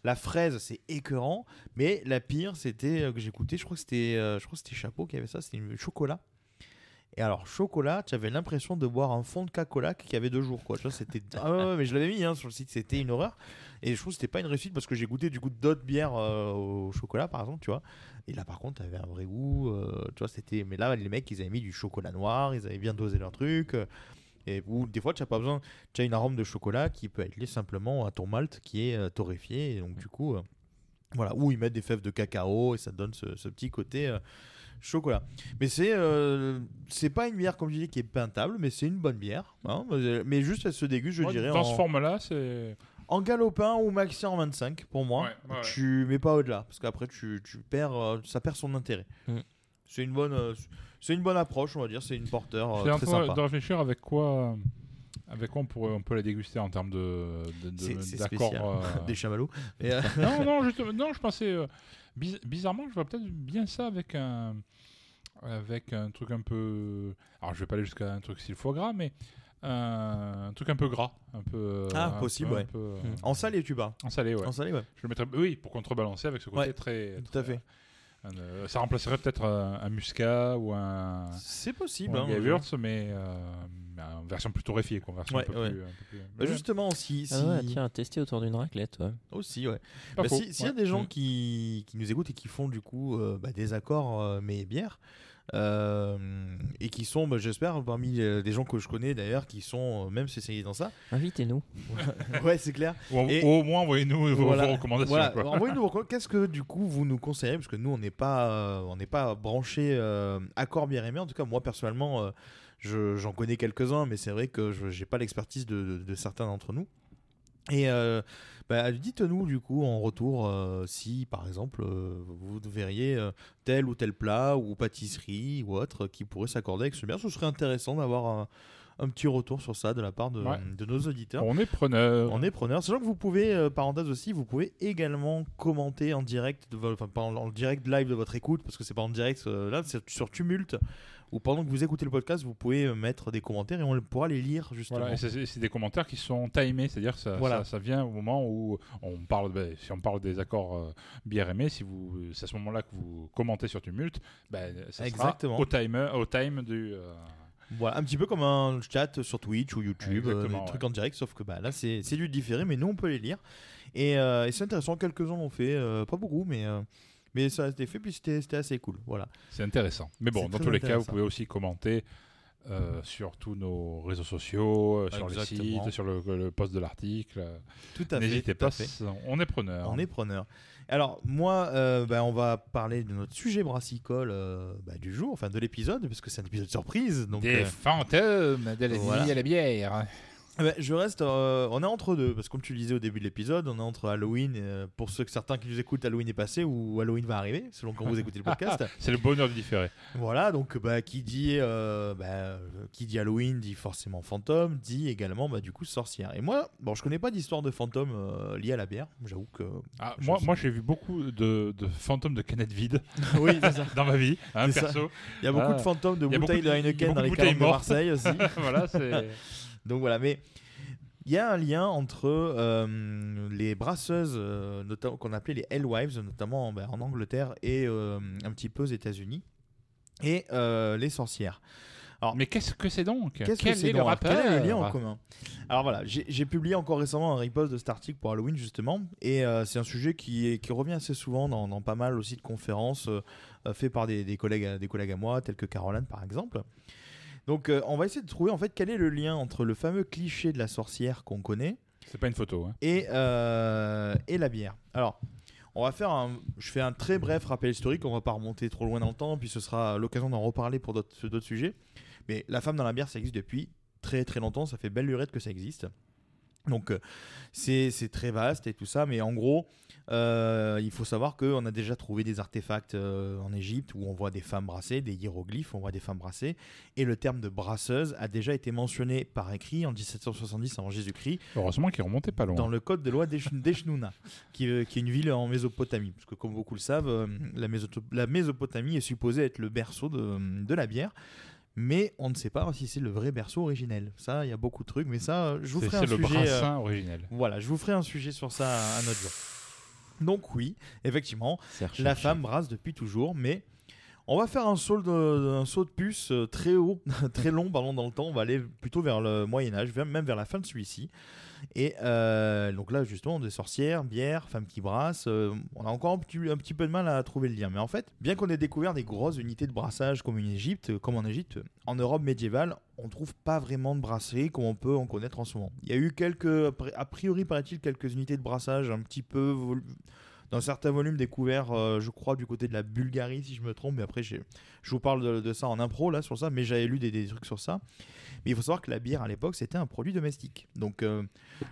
La fraise, c'est écœurant, mais la pire, c'était euh, que j'ai écouté, je crois que c'était, euh, je crois que c'était Chapeau qui avait ça, c'était une chocolat. Et alors, chocolat, tu avais l'impression de boire un fond de Coca-Cola qui avait deux jours. Quoi. Tu vois, c'était... Ah ouais, ouais, mais je l'avais mis hein, sur le site, c'était une horreur. Et je trouve que c'était pas une réussite parce que j'ai goûté du coup d'autres bières euh, au chocolat, par exemple, tu vois. Et là, par contre, tu avais un vrai goût. euh, tu vois, c'était. Mais là, les mecs, ils avaient mis du chocolat noir, ils avaient bien dosé leur truc. euh, et ou des fois, tu n'as pas besoin. Tu as une arôme de chocolat qui peut être liée simplement à ton malt qui est euh, torréfié. Et donc, du coup, voilà. Ou ils mettent des fèves de cacao et ça donne ce, ce petit côté chocolat. Mais c'est euh, c'est pas une bière, comme je disais, qui est peintable, mais c'est une bonne bière. hein. mais juste, elle se déguste, je Ouais, dirais. Dans en, ce format-là, c'est. En galopin ou maxi en 25 pour moi. Ouais, ouais, ouais. Tu mets pas au-delà parce qu'après tu, tu perds euh, ça perd son intérêt. Mm. C'est une bonne euh, c'est une bonne approche, on va dire, c'est une porteur euh, très sympa. de réfléchir avec quoi, avec quoi on, pourrait, on peut la déguster en termes de, de- de- d'accord. euh, Des chamallows. Euh, non, non, justement, non, je pensais. euh, biz- bizarrement, je vois peut-être bien ça avec un, avec un truc un peu. Alors, je vais pas aller jusqu'à un truc style foie gras, mais un, un truc un peu gras, un peu. Ah, un peu- possible, un ouais. peu, euh, en salé tu bats. En salé, ouais. En salé ouais. Je le mettrais, oui, pour contrebalancer avec ce côté Ouais, très, Tout à fait. un, euh, ça remplacerait peut-être un, un muscat ou un, C'est ou possible un hein, mais euh, mais en version plus torréfiée, quoi, version Ouais, un peu ouais. plus. un peu plus- Bah, justement si Ah ouais, tiens, tester autour d'une raclette, ouais. aussi ouais. Bah, faux, si- S'il y a des gens Mm. qui, qui nous écoutent et qui font du coup euh, bah, des accords euh, mais bières euh, et qui sont, bah, j'espère, parmi euh, des gens que je connais d'ailleurs, qui sont euh, même spécialisés dans ça. Invitez-nous. ouais, c'est clair. Ou, Et- au moins, envoyez-nous vos, Voilà. vos recommandations. Voilà. Envoyez-nous vos recommandations. Qu'est-ce que du coup vous nous conseillez? Parce que nous on n'est pas, euh, on n'est pas branché euh, accord bien aimé. En tout cas, moi personnellement, euh, je- j'en connais quelques-uns, mais c'est vrai que je n'ai pas l'expertise de, de- de certains d'entre nous. Et euh, bah, dites-nous du coup en retour euh, si par exemple euh, vous verriez tel ou tel plat ou pâtisserie ou autre qui pourrait s'accorder avec ce bien. Ce serait intéressant d'avoir un, un petit retour sur ça de la part de, Ouais. de nos auditeurs. On est preneur. On est preneur. Sachant que vous pouvez, parenthèse aussi, vous pouvez également commenter en direct, de vo- enfin pas en, en direct live de votre écoute, parce que c'est pas en direct là, c'est sur Tumult, ou pendant que vous écoutez le podcast, vous pouvez euh, mettre des commentaires et on pourra les lire justement. Voilà, c'est- des commentaires qui sont timés, c'est-à-dire ça, Voilà. ça, ça vient au moment où on parle, ben, si on parle des accords euh, bien aimés, si vous, c'est à ce moment-là que vous commentez sur Tumult, ben, ça Exactement. sera au, timer, au time du. euh, Voilà, un petit peu comme un chat sur Twitch ou YouTube, euh, des trucs en direct, sauf que bah, là c'est c'est du différé, mais nous on peut les lire. Et, euh, et c'est intéressant, quelques-uns l'ont fait, pas beaucoup, mais, mais ça a été fait, puis c'était assez cool. Voilà. c'est intéressant. Mais bon, dans tous les cas, vous pouvez aussi commenter. euh, sur tous nos réseaux sociaux, euh, sur Exactement. site, sur le, le post de l'article. Tout à fait. N'hésitez pas, fait. on est preneur. On est preneur. Alors, moi, euh, bah, on va parler de notre sujet brassicole euh, bah, du jour, enfin de l'épisode, parce que c'est un épisode surprise. Donc, Des fantômes de la voilà. nuit à la bière. Eh ben, je reste. euh, on est entre deux, parce que comme tu le disais au début de l'épisode, on est entre Halloween, euh, pour ceux que certains qui nous écoutent, Halloween est passé ou Halloween va arriver, selon quand vous écoutez le podcast. C'est le bonheur du différé. voilà, donc bah, qui dit euh, bah, qui dit Halloween dit forcément fantôme, dit également bah, du coup sorcière. Et moi, bon, je connais pas d'histoire de fantôme liée à la bière. J'avoue que. Ah, moi, moi j'ai vu beaucoup de, de fantômes de canettes vides oui, c'est ça. dans ma vie, hein, perso. Il y a beaucoup Ah. de fantômes de bouteilles de- Heineken dans les calanques de. Marseille aussi. voilà, c'est. Donc voilà, mais il y a un lien entre euh, les brasseuses, euh, qu'on appelait les Hellwives, notamment ben, en Angleterre et euh, un petit peu aux États-Unis, et les sorcières. Alors, Mais qu'est-ce que c'est donc? Qu'est-ce Quel que est le Quel est le lien en commun? Alors voilà, j'ai publié encore récemment un repost de cet article pour Halloween justement, et euh, c'est un sujet qui, est- qui revient assez souvent dans, dans pas mal aussi de conférences euh, faites par des, des collègues, des collègues à moi, tels que Caroline par exemple. Donc euh, on va essayer de trouver en fait quel est le lien entre le fameux cliché de la sorcière qu'on connaît C'est pas une photo. Hein. et, euh, et la bière. Alors, on va faire un, je fais un très bref rappel historique, on va pas remonter trop loin dans le temps, puis ce sera l'occasion d'en reparler pour d'autres sujets. Mais la femme dans la bière, ça existe depuis très très longtemps, ça fait belle lurette que ça existe. Donc euh, c'est très vaste et tout ça, mais en gros, euh, il faut savoir qu'on a déjà trouvé des artefacts euh, en Égypte où on voit des femmes brassées, des hiéroglyphes, on voit des femmes brassées, et le terme de brasseuse a déjà été mentionné par écrit en 1770 avant Jésus-Christ Heureusement qu'il remontait pas loin. dans le code de loi d'Esh- d'Eshnouna, qui, euh, qui est une ville en Mésopotamie. Parce que comme beaucoup le savent, la, Mésopotamie est supposée être le berceau de, de la bière. Mais on ne sait pas si c'est le vrai berceau originel. Ça, il y a beaucoup de trucs, mais ça, je vous ferai un c'est le sujet. euh, brassin originel. voilà, je vous ferai un sujet sur ça un autre jour. Donc oui, effectivement, la femme brasse depuis toujours, mais On va faire un saut de, puce euh, très haut, très long dans le temps. On va aller plutôt vers le Moyen Âge, vers- même vers la fin de celui-ci. Et euh, donc là, justement, des sorcières, bière, femmes qui brassent. euh, on a encore un petit, peu de mal à trouver le lien. Mais en fait, bien qu'on ait découvert des grosses unités de brassage comme en Égypte, comme en Égypte, en Europe médiévale, on trouve pas vraiment de brasserie comme on peut en connaître en ce moment. Il y a eu quelques, a priori, paraît-il, quelques unités de brassage un petit peu vol- dans certains volumes découverts, euh, je crois, du côté de la Bulgarie, si je me trompe. Mais après, je vous parle de, de ça en impro, là, sur ça. Mais j'avais lu des, des trucs sur ça. Mais il faut savoir que la bière, à l'époque, c'était un produit domestique. Donc, euh,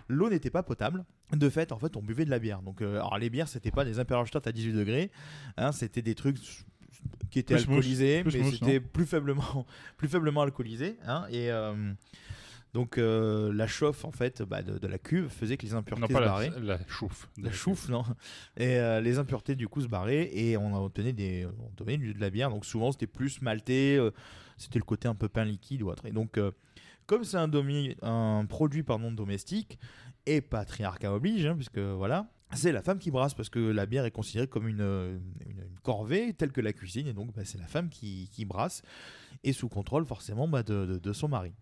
l'eau n'était pas potable. De fait, en fait, on buvait de la bière. Donc, euh, alors, les bières, c'était pas des Imperialstadt à 18 degrés. hein, c'était des trucs qui étaient Plus alcoolisés, mais c'était plus faiblement, plus faiblement alcoolisés. hein, et euh, donc, euh, la chauffe, en fait, bah, de, de la cuve faisait que les impuretés Non, se barraient. la, la chouffe. La chouffe, non. Et euh, les impuretés, du coup, se barraient et on obtenait, des, on obtenait de la bière. Donc, souvent, c'était plus maltais, euh, c'était le côté un peu pain liquide ou autre. Et donc, comme c'est un, domi- un produit pardon, domestique, et patriarcat oblige, hein, puisque voilà, c'est la femme qui brasse parce que la bière est considérée comme une, une, une corvée telle que la cuisine, et donc bah, c'est la femme qui, qui brasse, et sous contrôle forcément bah, de, de- de son mari.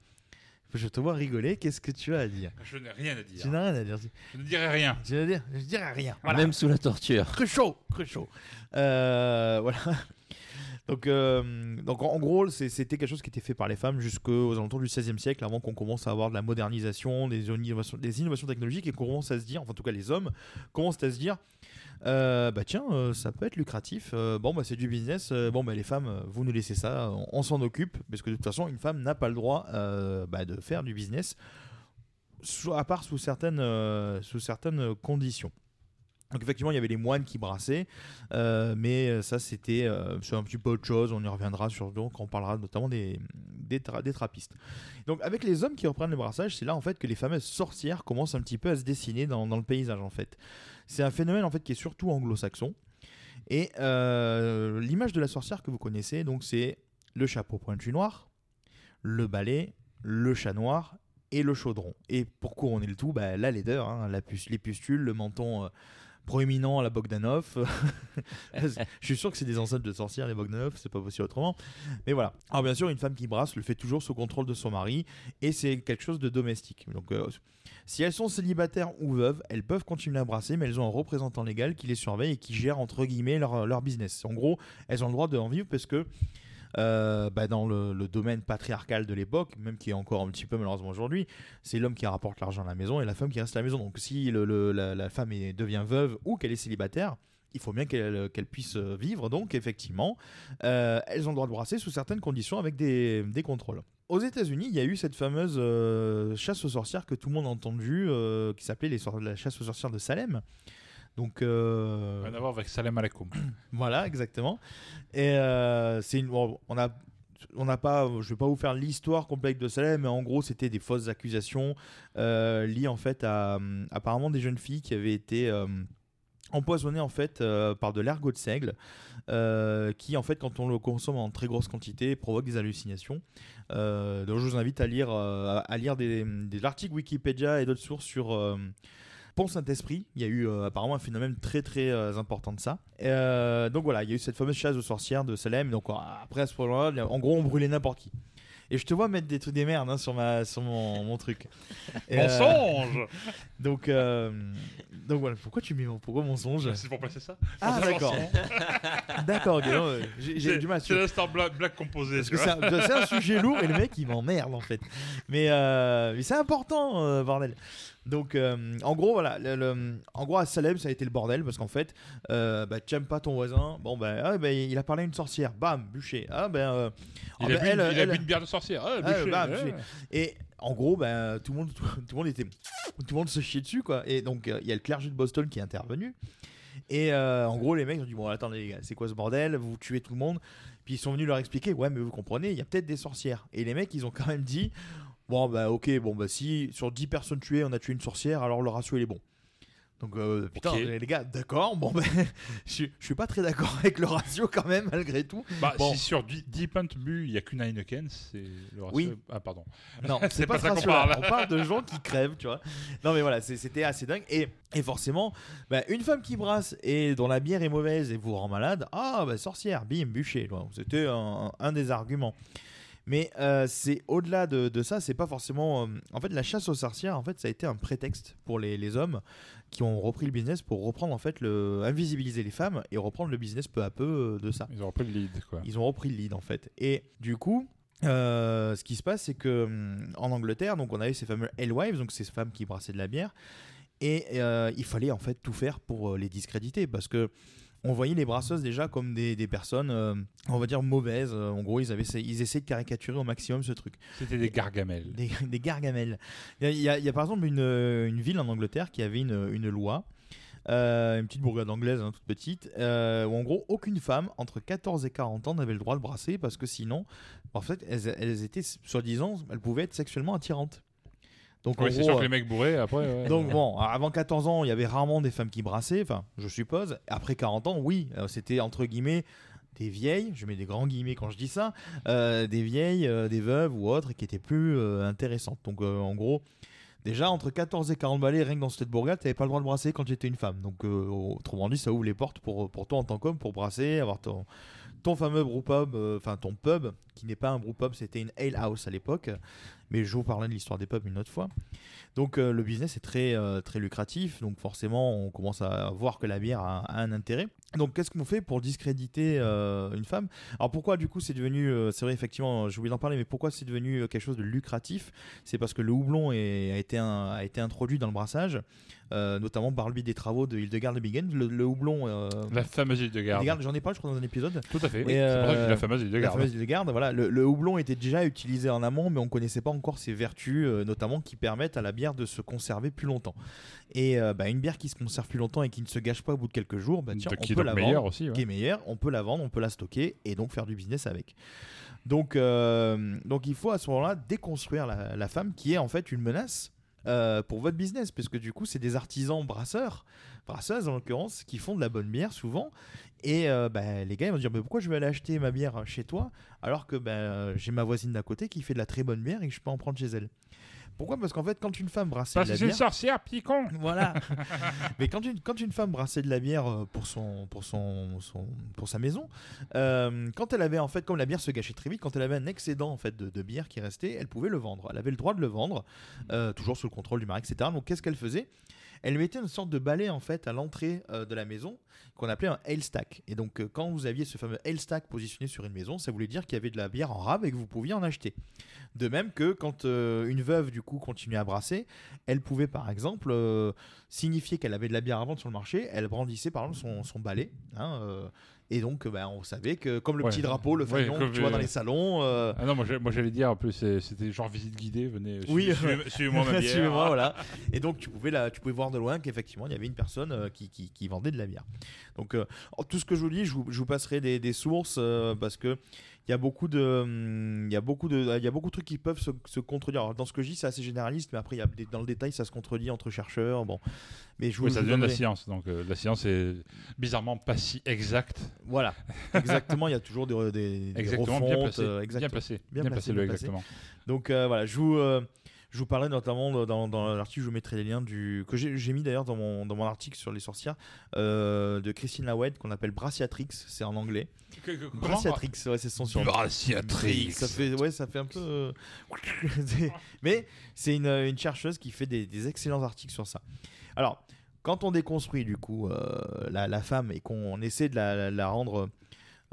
Je te vois rigoler, qu'est-ce que tu as à dire Je n'ai rien à dire. Tu n'as rien à dire. Je ne dirai rien. Je ne dire, je dirais rien. Voilà. Même sous la torture. Très chaud, très chaud. Euh, voilà. Donc, euh, donc en gros, c'était quelque chose qui était fait par les femmes jusqu'aux alentours du XVIe siècle, avant qu'on commence à avoir de la modernisation, des innovations, des innovations technologiques, et qu'on commence à se dire, enfin en tout cas les hommes, commencent à se dire, euh, bah tiens, euh, ça peut être lucratif, euh, bon bah c'est du business, euh, bon bah les femmes, vous nous laissez ça, on, s'en occupe, parce que de toute façon, une femme n'a pas le droit bah, de faire du business, à part sous certaines conditions. Donc effectivement, il y avait les moines qui brassaient, euh, mais euh, ça c'était euh, un petit peu autre chose. On y reviendra sur donc on parlera notamment des des, tra- des trappistes. Donc avec les hommes qui reprennent le brassage, c'est là en fait que les fameuses sorcières commencent un petit peu à se dessiner dans, le paysage en fait. C'est un phénomène en fait qui est surtout anglo-saxon. Et euh, l'image de la sorcière que vous connaissez, donc c'est le chapeau pointu noir, le balai, le chat noir et le chaudron. Et pour couronner le tout, bah, la laideur, hein, la pus- les pustules, le menton proéminent à la Bogdanov. Je suis sûr que c'est des ancêtres de sorcières, les Bogdanov, c'est pas possible autrement. Mais voilà. Alors bien sûr, une femme qui brasse le fait toujours sous contrôle de son mari et c'est quelque chose de domestique. Donc euh, si elles sont célibataires ou veuves, elles peuvent continuer à brasser, mais elles ont un représentant légal qui les surveille et qui gère entre guillemets leur, leur business. En gros, elles ont le droit d'en vivre parce que euh, bah, dans le, domaine patriarcal de l'époque, même qui est encore un petit peu malheureusement aujourd'hui, c'est l'homme qui rapporte l'argent à la maison et la femme qui reste à la maison. Donc si le- la, femme est- devient veuve ou qu'elle est célibataire, il faut bien qu'elle qu'elle puisse euh, vivre. Donc effectivement, euh, elles ont le droit de brasser sous certaines conditions avec des, des contrôles. Aux États-Unis, il y a eu cette fameuse chasse aux sorcières que tout le monde a entendu, euh, qui s'appelait la chasse aux sorcières de Salem. Donc, euh, Rien à voir avec Salem Aleikum. voilà, exactement. Et euh, c'est une, bon, on a, on n'a pas, je vais pas vous faire l'histoire complète de Salem, mais en gros, c'était des fausses accusations euh, liées en fait à hum, apparemment des jeunes filles qui avaient été euh, empoisonnées en fait euh, par de l'ergot de seigle, euh, qui en fait, quand on le consomme en très grosse quantité, provoque des hallucinations. Euh, donc, je vous invite à lire, euh, à lire des, des articles Wikipédia et d'autres sources sur euh, Pont Saint-Esprit. Il y a eu euh, apparemment un phénomène très très euh, important de ça. Euh, donc voilà, il y a eu cette fameuse chasse aux sorcières de Salem. Donc euh, après à ce moment-là, en gros, on brûlait n'importe qui. Et je te vois mettre des trucs des merdes hein, sur, ma, sur mon, mon truc. Euh, Mensonge donc, donc voilà, pourquoi tu mets mon pourquoi mensonge? C'est pour placer ça? Ah d'accord. d'accord, j'ai du mal. C'est l'instant. Parce tu que c'est un, sujet lourd et le mec il m'emmerde en fait. Mais, mais c'est important, bordel. Donc euh, en gros, voilà. le- le- en gros, à Salem, ça a été le bordel parce qu'en fait, euh, bah, tu aimes pas ton voisin. Bon, ben ah, bah, il a parlé à une sorcière. Bam, bûché. Ah, ben. euh, Il, ah, a, bu, elle, une- il a elle- bu une bière de sorcière. Ah, ah, bûché, bam, bûché. Et en gros, ben, tout, le monde, tout, le monde était. Tout le monde se chiait dessus, quoi. Et donc, euh, il y a le clergé de Boston qui est intervenu. Et euh, en gros, les mecs ont dit Bon, attendez, les gars, c'est quoi ce bordel? Vous tuez tout le monde. Puis ils sont venus leur expliquer Ouais, mais vous comprenez, il y a peut-être des sorcières. Et les mecs, ils ont quand même dit Bon, bah, ok, bon, bah, si sur 10 personnes tuées, on a tué une sorcière, alors le ratio, il est bon. Donc, euh, putain, les gars, d'accord, bon, ben, je je suis pas très d'accord avec le ratio quand même, malgré tout. Bah, Bon. si sur Di- Deep Hunt bu, il n'y a qu'une Heineken, c'est le ratio. Oui. Ah, pardon. Non, c'est pas, ça ce qu'on parle. On parle de gens qui crèvent, tu vois. Non, mais voilà, c'était assez dingue. Et, et forcément, bah, une femme qui brasse et dont la bière est mauvaise et vous rend malade, ah, bah, sorcière, bim, bûcher. C'était un, un des arguments. Mais euh, c'est au-delà de, de ça, c'est pas forcément. euh, en fait, la chasse aux sorcières, en fait, ça a été un prétexte pour les, les hommes qui ont repris le business pour reprendre, en fait, le invisibiliser les femmes et reprendre le business peu à peu euh, de ça. Ils ont repris le lead, quoi. Ils ont repris le lead en fait. Et du coup, euh, ce qui se passe, c'est que en Angleterre, donc on avait ces fameux alewives, donc ces femmes qui brassaient de la bière, et euh, il fallait en fait tout faire pour les discréditer parce que on voyait les brasseuses déjà comme des, des personnes, euh, on va dire mauvaises. Euh, En gros, ils avaient, ils essayaient de caricaturer au maximum ce truc. C'était des gargamels. Des, des gargamels. Il y, a, il y a- il y a par exemple une, une ville en Angleterre qui avait une, une loi, euh, une petite bourgade anglaise, hein, toute petite, euh, où en gros aucune femme entre 14 et 40 ans n'avait le droit de brasser parce que sinon, en fait, elles, elles étaient, soi-disant, elles pouvaient être sexuellement attirantes. Donc, en Oui, c'est gros, sûr que les mecs bourrés, après. ouais. donc bon, avant 14 ans, il y avait rarement des femmes qui brassaient, enfin, je suppose. Après 40 ans, oui, euh, c'était entre guillemets des vieilles, je mets des grands guillemets quand je dis ça, euh, des vieilles, euh, des veuves ou autres qui étaient plus euh, intéressantes. Donc en gros, déjà entre 14 et 40 balais, rien que dans cette bourgade, t'avais pas le droit de brasser quand j'étais une femme. Donc autrement dit, ça ouvre les portes pour, pour toi en tant qu'homme pour brasser, avoir ton, ton fameux brewpub, euh, enfin ton pub, qui n'est pas un brewpub, c'était une ale house à l'époque. Mais je vous parlerai de l'histoire des pubs une autre fois. Donc euh, le business est très, euh, très lucratif, donc forcément on commence à voir que la bière a, a un intérêt. Donc qu'est-ce qu'on fait pour discréditer euh, une femme? Alors pourquoi du coup c'est devenu, c'est vrai effectivement, j'ai oublié d'en parler, mais pourquoi c'est devenu quelque chose de lucratif? C'est parce que le houblon est- a, été un- a été introduit dans le brassage, notamment par le biais des travaux de Hildegard de Bingen. Le, le houblon... La fameuse Hildegard. Hildegard, J'en ai parlé je crois dans un épisode. Tout à fait. Oui, c'est pour ça que la fameuse Hildegard. La fameuse Hildegard, voilà. Le, le houblon était déjà utilisé en amont, mais on connaissait pas encore ses vertus, euh, notamment qui permettent à la bière de se conserver plus longtemps. Et euh, bah, une bière qui se conserve plus longtemps et qui ne se gâche pas au bout de quelques jours, bah, tiens, De- on peut la vendre, aussi, ouais. qui est meilleure, on peut la vendre, on peut la stocker et donc faire du business avec. Donc, euh, donc il faut à ce moment-là déconstruire la, la femme qui est en fait une menace euh, pour votre business, parce que du coup c'est des artisans brasseurs, brasseuses en l'occurrence, qui font de la bonne bière souvent. Et euh, bah, les gars ils vont dire mais pourquoi je vais aller acheter ma bière chez toi alors que bah, j'ai ma voisine d'à côté qui fait de la très bonne bière et que je peux en prendre chez elle? Pourquoi? Parce qu'en fait quand une femme brassait Parce de la que c'est une bière, sorcière, petit con voilà. Mais quand une, quand une femme brassait de la bière euh, pour, son, pour, son, son- pour sa maison, euh, quand elle avait en fait, comme la bière se gâchait très vite, quand elle avait un excédent en fait de, de bière qui restait, elle pouvait le vendre. Elle avait le droit de le vendre, euh, toujours sous le contrôle du mari, etc. Donc qu'est-ce qu'elle faisait? Elle mettait une sorte de balai en fait à l'entrée euh, de la maison qu'on appelait un ale stack. Et donc euh, quand vous aviez ce fameux ale stack positionné sur une maison, ça voulait dire qu'il y avait de la bière en rab et que vous pouviez en acheter. De même que quand euh, une veuve du coup continuait à brasser, elle pouvait par exemple signifier qu'elle avait de la bière à vendre sur le marché, elle brandissait par exemple son, balai. hein, et donc euh, bah, on savait que comme le Ouais. petit drapeau, le fanion que tu vois euh, dans les salons. euh, Ah non, moi, j'allais dire, en plus, c'était genre visite guidée, venez, oui, suivez- suivez-moi ma bière. Suivez-moi, voilà. Et donc tu pouvais, la, tu pouvais voir de loin qu'effectivement il y avait une personne euh, qui, qui, qui vendait de la bière. Donc euh, tout ce que je vous dis, je vous, je vous passerai des, des sources euh, parce que il y a beaucoup de, hum, il y a beaucoup de, il y a beaucoup de trucs qui peuvent se, se contredire. Alors, dans ce que je dis, c'est assez généraliste, mais après il y a des- dans le détail, ça se contredit entre chercheurs. Bon, mais je Oui, ça devient de la science. Donc euh, la science est bizarrement pas si exacte. Voilà, exactement. Il y a toujours des, des, des Exactement, bien placé. euh, Bien placé. Bien placé, le exactement. Donc euh, voilà, je vous, je vous parlais notamment dans, dans l'article, je vous mettrai les liens du que j'ai mis d'ailleurs dans mon, dans mon article sur les sorcières euh, de Christine Lawed qu'on appelle Brassiatrix, c'est en anglais. Que- que- comment Brassiatrix, ouais, c'est son surnom. Brassiatrix. Ça fait, ouais, ça fait un peu. euh, Mais c'est une, une chercheuse qui fait des, des excellents articles sur ça. Alors, quand on déconstruit du coup euh, la, la femme et qu'on essaie de la, la- la rendre, euh,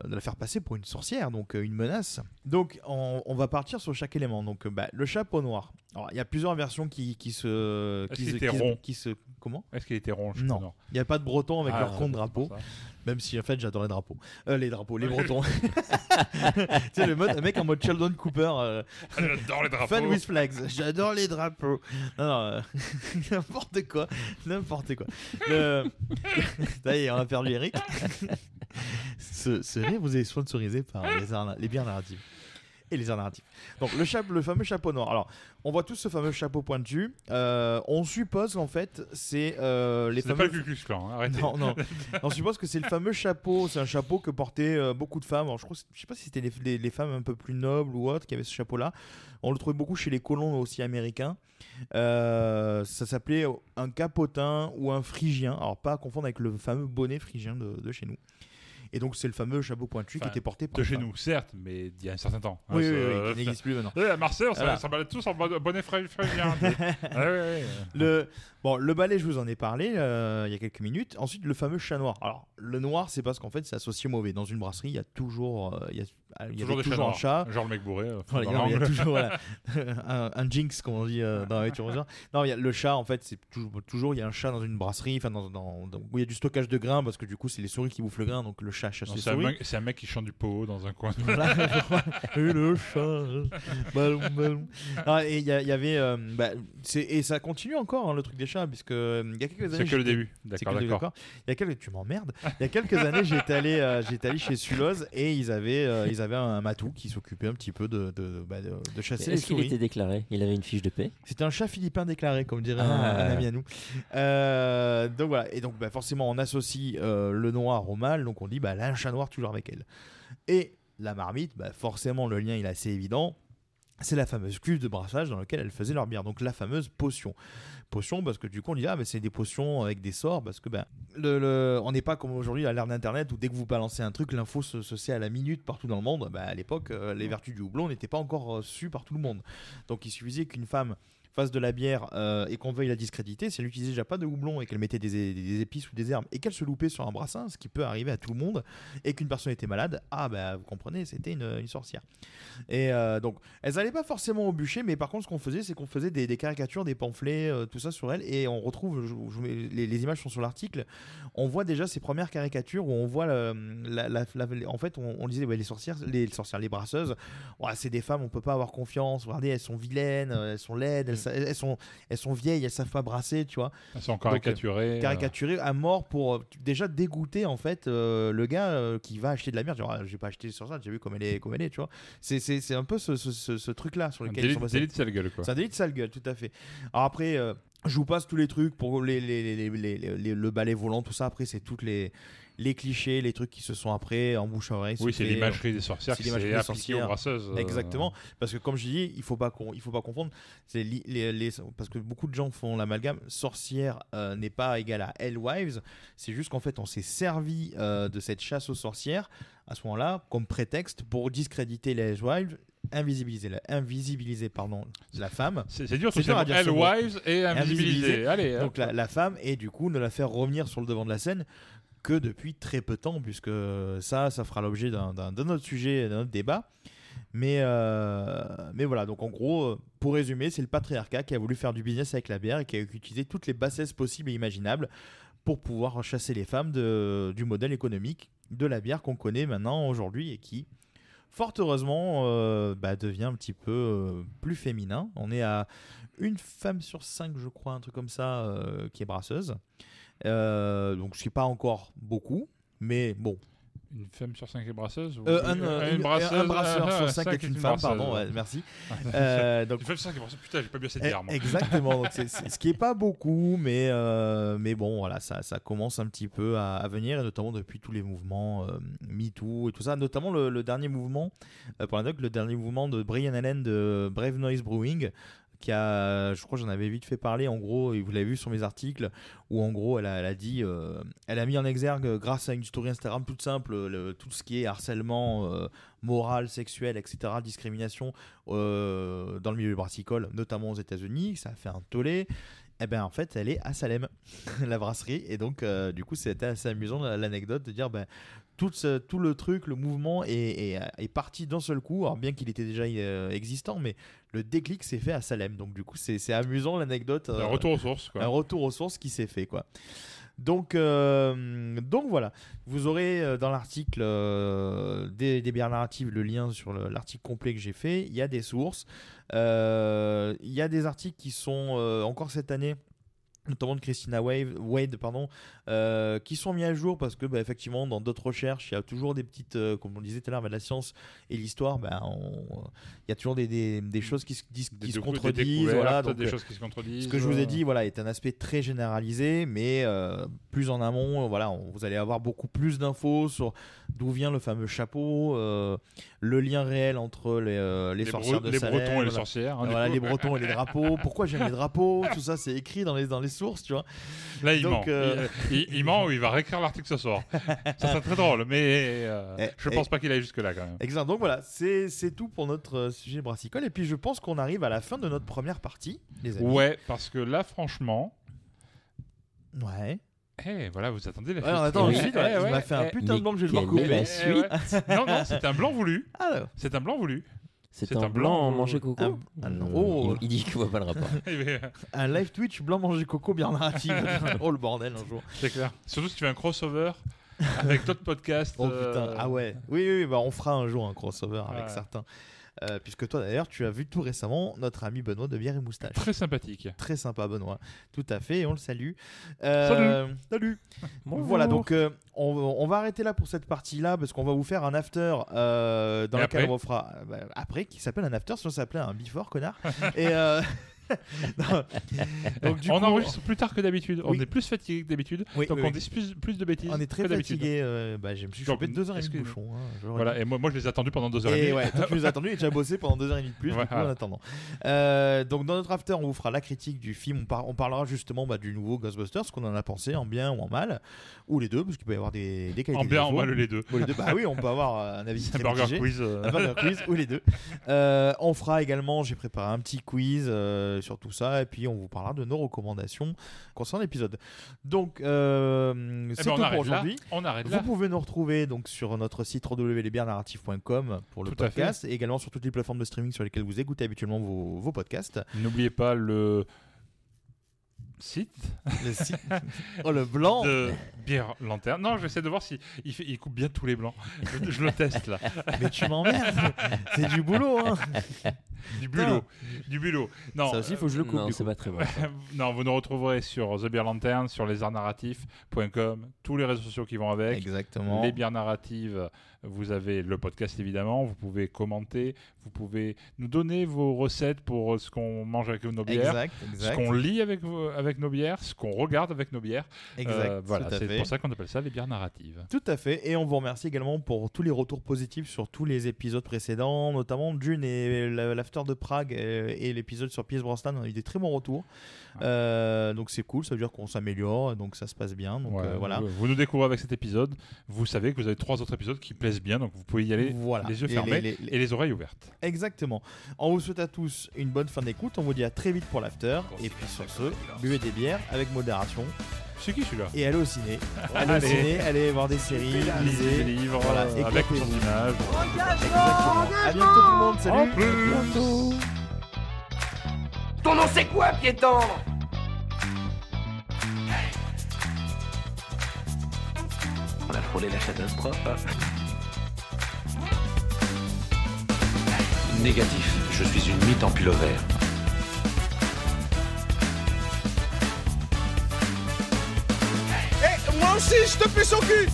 de la faire passer pour une sorcière, donc euh, une menace, donc on, on va partir sur chaque élément. Donc euh, bah, le chapeau noir. Alors il y a plusieurs versions qui, qui se, Est-ce qui qu'il se, était qui se- rond qui se- comment? Est-ce qu'il était rond Non, il n'y a pas de Bretons avec Ah, leur compte drapeau. Même si en fait j'adore les drapeaux. Euh, les drapeaux, les Bretons. tu sais, le, mode, mec en mode Sheldon Cooper. euh, J'adore les drapeaux. Fan with flags. J'adore les drapeaux. Non, non, euh, n'importe quoi. N'importe quoi. Le... Ça y est, on a perdu Eric. Ce, ce rire vous est sponsorisé par les, les bières narratives. et les arts narratifs. Donc le, fameux chapeau noir. Alors, on voit tous ce fameux chapeau pointu. Euh, on suppose en fait c'est euh, les fameux. pas le Klan, hein, arrêtez. Non, non. on suppose que c'est le fameux chapeau. C'est un chapeau que portaient euh, beaucoup de femmes. Alors, je crois, je sais pas si c'était les, les- les femmes un peu plus nobles ou autres qui avaient ce chapeau-là. On le trouvait beaucoup chez les colons aussi américains. Euh, ça s'appelait un capotin ou un phrygien. Alors pas à confondre avec le fameux bonnet phrygien de, de chez nous. Et donc c'est le fameux chapeau pointu qui était porté par de chez nous, certes, mais il y a un certain temps. Oui, Hein, oui, ça- oui, qui n'existe plus maintenant. Oui, à Marseille, on s'en- Voilà. s'en balade tous en bon- bonnet frais-. Ouais, ouais, ouais. Le, bon, le balai, je vous en ai parlé euh, il y a quelques minutes. Ensuite, le fameux chat noir. Alors, le noir, c'est parce qu'en fait, c'est associé au mauvais. Dans une brasserie, il y a toujours, euh, il y a, il y Toujours avait des chats toujours un chat. Genre le mec bourré, euh, Voilà, dans non, il y a toujours voilà, un, un jinx, comme on dit euh, dans la. Non, il y a le chat, en fait, c'est toujours, toujours, il y a un chat dans une brasserie, enfin, dans, dans- dans- où il y a du stockage de grains, parce que du coup, c'est les souris qui bouffent le grain, donc le chat chasse Non, les C'est un, souris. mec- c'est un mec qui chante du pot dans un coin. Voilà. et le chat, ballon, ballon. Ah, et il y, avait, euh, bah, et ça continue encore hein, le truc des chats, puisque euh, il y a quelques C'est années. que le j'étais- début. c'est que le début, d'accord. Il y a quelques, tu m'emmerdes. Il y a quelques années, j'étais allé, euh, allé chez Suloz et ils avaient, ils avaient un matou qui s'occupait un petit peu de, de, bah, de, de chasser les Est-ce qu'il souris. était déclaré? Il avait une fiche de paix? C'était un chat philippin déclaré, comme dirait un- Ah. un, ami à nous. Euh, donc voilà, et donc bah, forcément on associe euh, le noir au mâle, donc on dit bah là un chat noir toujours avec elle. Et la marmite, bah, forcément le lien il est assez évident. C'est la fameuse cuve de brassage dans laquelle elle faisait leur bière, donc la fameuse potion. Potion parce que du coup on dit ah mais c'est des potions avec des sorts parce que ben le, le- on n'est pas comme aujourd'hui à l'ère d'internet où dès que vous balancez un truc l'info se, se sait à la minute partout dans le monde. Bah, à l'époque euh, les vertus du houblon n'étaient pas encore euh, sues par tout le monde. Donc il suffisait qu'une femme fasse de la bière euh, et qu'on veuille la discréditer, si elle n'utilisait déjà pas de houblon et qu'elle mettait des, épices ou des herbes et qu'elle se loupait sur un brassin, ce qui peut arriver à tout le monde, et qu'une personne était malade, ah bah vous comprenez, c'était une, sorcière. Et euh, donc elles n'allaient pas forcément au bûcher, mais par contre ce qu'on faisait, c'est qu'on faisait des, caricatures, des pamphlets, euh, tout ça sur elle, et on retrouve, les, images sont sur l'article, on voit déjà ces premières caricatures où on voit la, la- en fait on, disait les sorcières, les, sorcières, les brasseuses, ouais, c'est des femmes, on peut pas avoir confiance. Regardez, elles sont vilaines, elles sont laides, elles, elles sont, elles sont vieilles, elles savent pas brasser, tu vois. Elles sont caricaturées, euh, euh. caricaturées à mort pour euh, déjà dégoûter en fait euh, le gars euh, qui va acheter de la merde. Genre, ah, j'ai pas acheté sur ça, j'ai vu comme elle est, comme elle est, tu vois. C'est, c'est, c'est un peu ce, ce, ce- ce truc-là sur Un lequel délit- ils sont délit de sale gueule, quoi. C'est un délit de sale gueule, tout à fait. Alors après. je vous passe tous les trucs pour les- les- les- le balai volant, tout ça. Après, c'est toutes les, les clichés, les trucs qui se sont après en bouche à oreille. Oui, c'est l'imagerie des sorcières c'est qui l'imagerie s'est des appliquée aux sorcières. brasseuses, euh. Exactement. Parce que comme je dis, il faut pas qu'on, il faut pas confondre. C'est les, les- parce que beaucoup de gens font l'amalgame. Sorcière euh, n'est pas égal à Hellwives. C'est juste qu'en fait, on s'est servi euh, de cette chasse aux sorcières à ce moment-là comme prétexte pour discréditer les Hellwives, invisibiliser, la, invisibiliser pardon, la femme. C'est- c'est dur, à dire. Hellwives et invisibiliser. Allez, Donc la, la femme et du coup ne la faire revenir sur le devant de la scène que depuis très peu de temps, puisque ça, ça fera l'objet d'un autre sujet, d'un autre débat. Mais, euh, mais voilà, donc en gros, euh, pour résumer, c'est le patriarcat qui a voulu faire du business avec la bière et qui a utilisé toutes les bassesses possibles et imaginables pour pouvoir chasser les femmes de, du modèle économique de la bière qu'on connaît maintenant aujourd'hui et qui, fort heureusement, euh, bah, devient un petit peu plus féminin. On est à une femme sur cinq, je crois, un truc comme ça, qui est brasseuse. Euh, donc, ce qui n'est pas encore beaucoup, mais bon. Une femme sur cinq est brasseuse ou- Euh, un, euh, une une- brasseuse, un brasseur ah, sur ah, cinq cinq est une femme, pardon, ouais, merci. Euh, donc- Une femme sur cinq est brasseuse. Putain, j'ai pas assez de Eh. Exactement, donc c'est- c'est- ce qui est pas beaucoup, mais, euh, mais bon, voilà, ça, ça commence un petit peu à, à venir, et notamment depuis tous les mouvements euh, MeToo et tout ça, notamment le, le dernier mouvement, euh, pour l'anecdote, le dernier mouvement de Brian Allen de Brave Noise Brewing, qui a, je crois j'en avais vite fait parler, en gros, et vous l'avez vu sur mes articles, où en gros, elle a, elle a dit, euh, elle a mis en exergue, euh, grâce à une story Instagram toute simple, le- tout ce qui est harcèlement euh, moral, sexuel, etc., discrimination euh, dans le milieu brassicole, notamment aux États-Unis, ça a fait un tollé. Eh ben en fait, elle est à Salem, la brasserie, et donc euh, du coup, c'était assez amusant l'anecdote de dire ben tout, ce- tout le truc, le mouvement est, est- est parti d'un seul coup, alors bien qu'il était déjà euh, existant, mais le déclic s'est fait à Salem. Donc du coup, c'est c'est amusant l'anecdote. Un retour aux sources, quoi. Un retour aux sources qui s'est fait, quoi. Donc, euh, donc voilà, vous aurez euh, dans l'article euh, des, des bières narratives le lien sur le- l'article complet que j'ai fait. Il y a des sources, il y a des articles qui sont encore cette année notamment de Christina Wade, Wade pardon, euh, qui sont mis à jour parce que bah, effectivement dans d'autres recherches il y a toujours des petites, euh, comme on disait tout à l'heure, bah, la science et l'histoire, bah, on- il y a toujours des, des, des choses qui se, Des qui se contredisent. Voilà, donc, des choses qui se contredisent, Ce que je vous ai euh. dit, voilà, est un aspect très généralisé, mais euh, plus en amont, voilà, on- vous allez avoir beaucoup plus d'infos sur d'où vient le fameux chapeau, le lien réel entre les, les, Les sorcières de les Salem, Bretons et les sorcières, hein, Voilà, les Bretons et les drapeaux. Pourquoi j'aime les drapeaux Tout ça, c'est écrit dans les, dans les sources, tu vois. Là, il Donc, ment. euh, Il, il- il ment ou il va réécrire l'article ce soir. ça serait très drôle, mais euh, Eh, je eh. pense pas qu'il aille jusque-là quand même. Exact. Donc voilà, c'est tout pour notre euh, sujet brassicole. Et puis je pense qu'on arrive à la fin de notre première partie, les amis. Ouais, parce que là, franchement. Ouais. Eh, voilà, vous attendez la suite. Eh, suite, ouais. Ouais, m'a fait un putain de blanc que je vais devoir couper. la suite ouais. Non, non, c'est un blanc voulu. Ah, C'est un blanc voulu. C'est un blanc manger coco Un- ah non. Oh. il, il dit qu'il voit pas le rapport. Un live Twitch blanc manger coco bien narratif. oh le bordel un jour. C'est clair. Surtout si tu fais un crossover avec d'autres podcasts. Oh putain, euh, ah ouais. Oui, oui, oui, bah, on fera un jour un crossover avec Ouais. certains. Euh, puisque toi d'ailleurs, tu as vu tout récemment notre ami Benoît de Bière et Moustache. Très sympathique. Très sympa Benoît. Tout à fait, et on le salue. Euh, salut. Bonjour. Voilà, donc euh, on, on va arrêter là pour cette partie-là parce qu'on va vous faire un after dans Et lequel après on fera bah, après qui s'appelle un after, sinon ça s'appelait un before, connard. et euh. donc du on coup, enregistre plus tard que d'habitude. On est plus fatigué que d'habitude. Oui, donc oui, on dit plus, plus de bêtises. on est très fatigué. euh, bah, je me suis chopé deux heures et demie de excusez-nous. bouchon. hein, je Voilà, et moi, moi je les ai attendus pendant deux heures et demie. ouais, toi tu nous as attendu et tu as bossé pendant deux heures et demie de plus du coup, Voilà. en attendant. Euh, donc dans notre after, on vous fera la critique du film. On, par- on parlera justement bah, du nouveau Ghostbusters, ce qu'on en a pensé, en bien ou en mal, ou les deux, parce qu'il peut y avoir des, des qualités. En bien, en mal, les deux. Ou les deux. Bah oui, on peut avoir euh, un avis un burger quiz, euh. Un burger quiz ou les deux. On fera également, j'ai préparé un petit quiz euh, sur tout ça, et puis on vous parlera de nos recommandations concernant l'épisode. Donc euh, c'est ben, tout pour aujourd'hui. On arrête Vous là. pouvez nous retrouver donc sur notre site www.lesbiernarratifs.com pour le Tout podcast et également sur toutes les plateformes de streaming sur lesquelles vous écoutez habituellement vos, vos podcasts. N'oubliez pas le site. Le site. Oh le blanc de bière lanterne. Non, j'essaie de voir si il, fait, il coupe bien tous les blancs. Je, je le teste là. Mais tu m'emmerdes. C'est du boulot hein. Du bulot. Du bulot. Non. Ça aussi, il faut que je le coupe, Non, c'est pas très bon. non, vous nous retrouverez sur The Beer Lantern, sur lesartsnarratifs.com, tous les réseaux sociaux qui vont avec. Exactement. Les bières narratives, vous avez le podcast évidemment, vous pouvez commenter, vous pouvez nous donner vos recettes pour ce qu'on mange avec nos bières, Exact, exact. ce qu'on lit avec, avec nos bières, ce qu'on regarde avec nos bières. Exact, Euh, voilà, tout à c'est pour ça qu'on appelle ça les bières narratives. Tout à fait, et on vous remercie également pour tous les retours positifs sur tous les épisodes précédents, notamment Dune et la- de Prague euh, et l'épisode sur Pierce Brosnan, on a eu des très bons retours. Euh, donc c'est cool, ça veut dire qu'on s'améliore, donc ça se passe bien. Donc Ouais, euh, voilà. vous, nous découvrez avec cet épisode, vous savez que vous avez trois autres épisodes qui plaisent bien, donc vous pouvez y aller Voilà. les yeux Et fermés les- les- et les oreilles ouvertes. Exactement. On vous souhaite à tous une bonne fin d'écoute, on vous dit à très vite pour l'after, et puis sur ce, buvez des bières avec modération. C'est qui celui-là? Et allez au ciné. Allez au ciné, allez voir des séries, lisez des livres, voilà, avec son image. Exactement. À bientôt tout le monde, salut. À bientôt. Ton nom c'est quoi, piéton On a frôlé la catastrophe. Négatif, je suis une mythe en pullover. Eh, moi aussi, je te fais son cul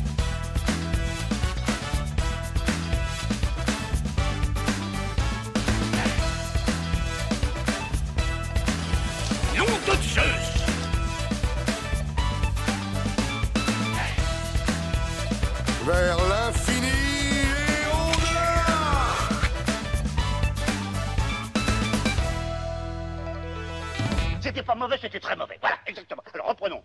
C'était très mauvais. Voilà, exactement. Alors reprenons.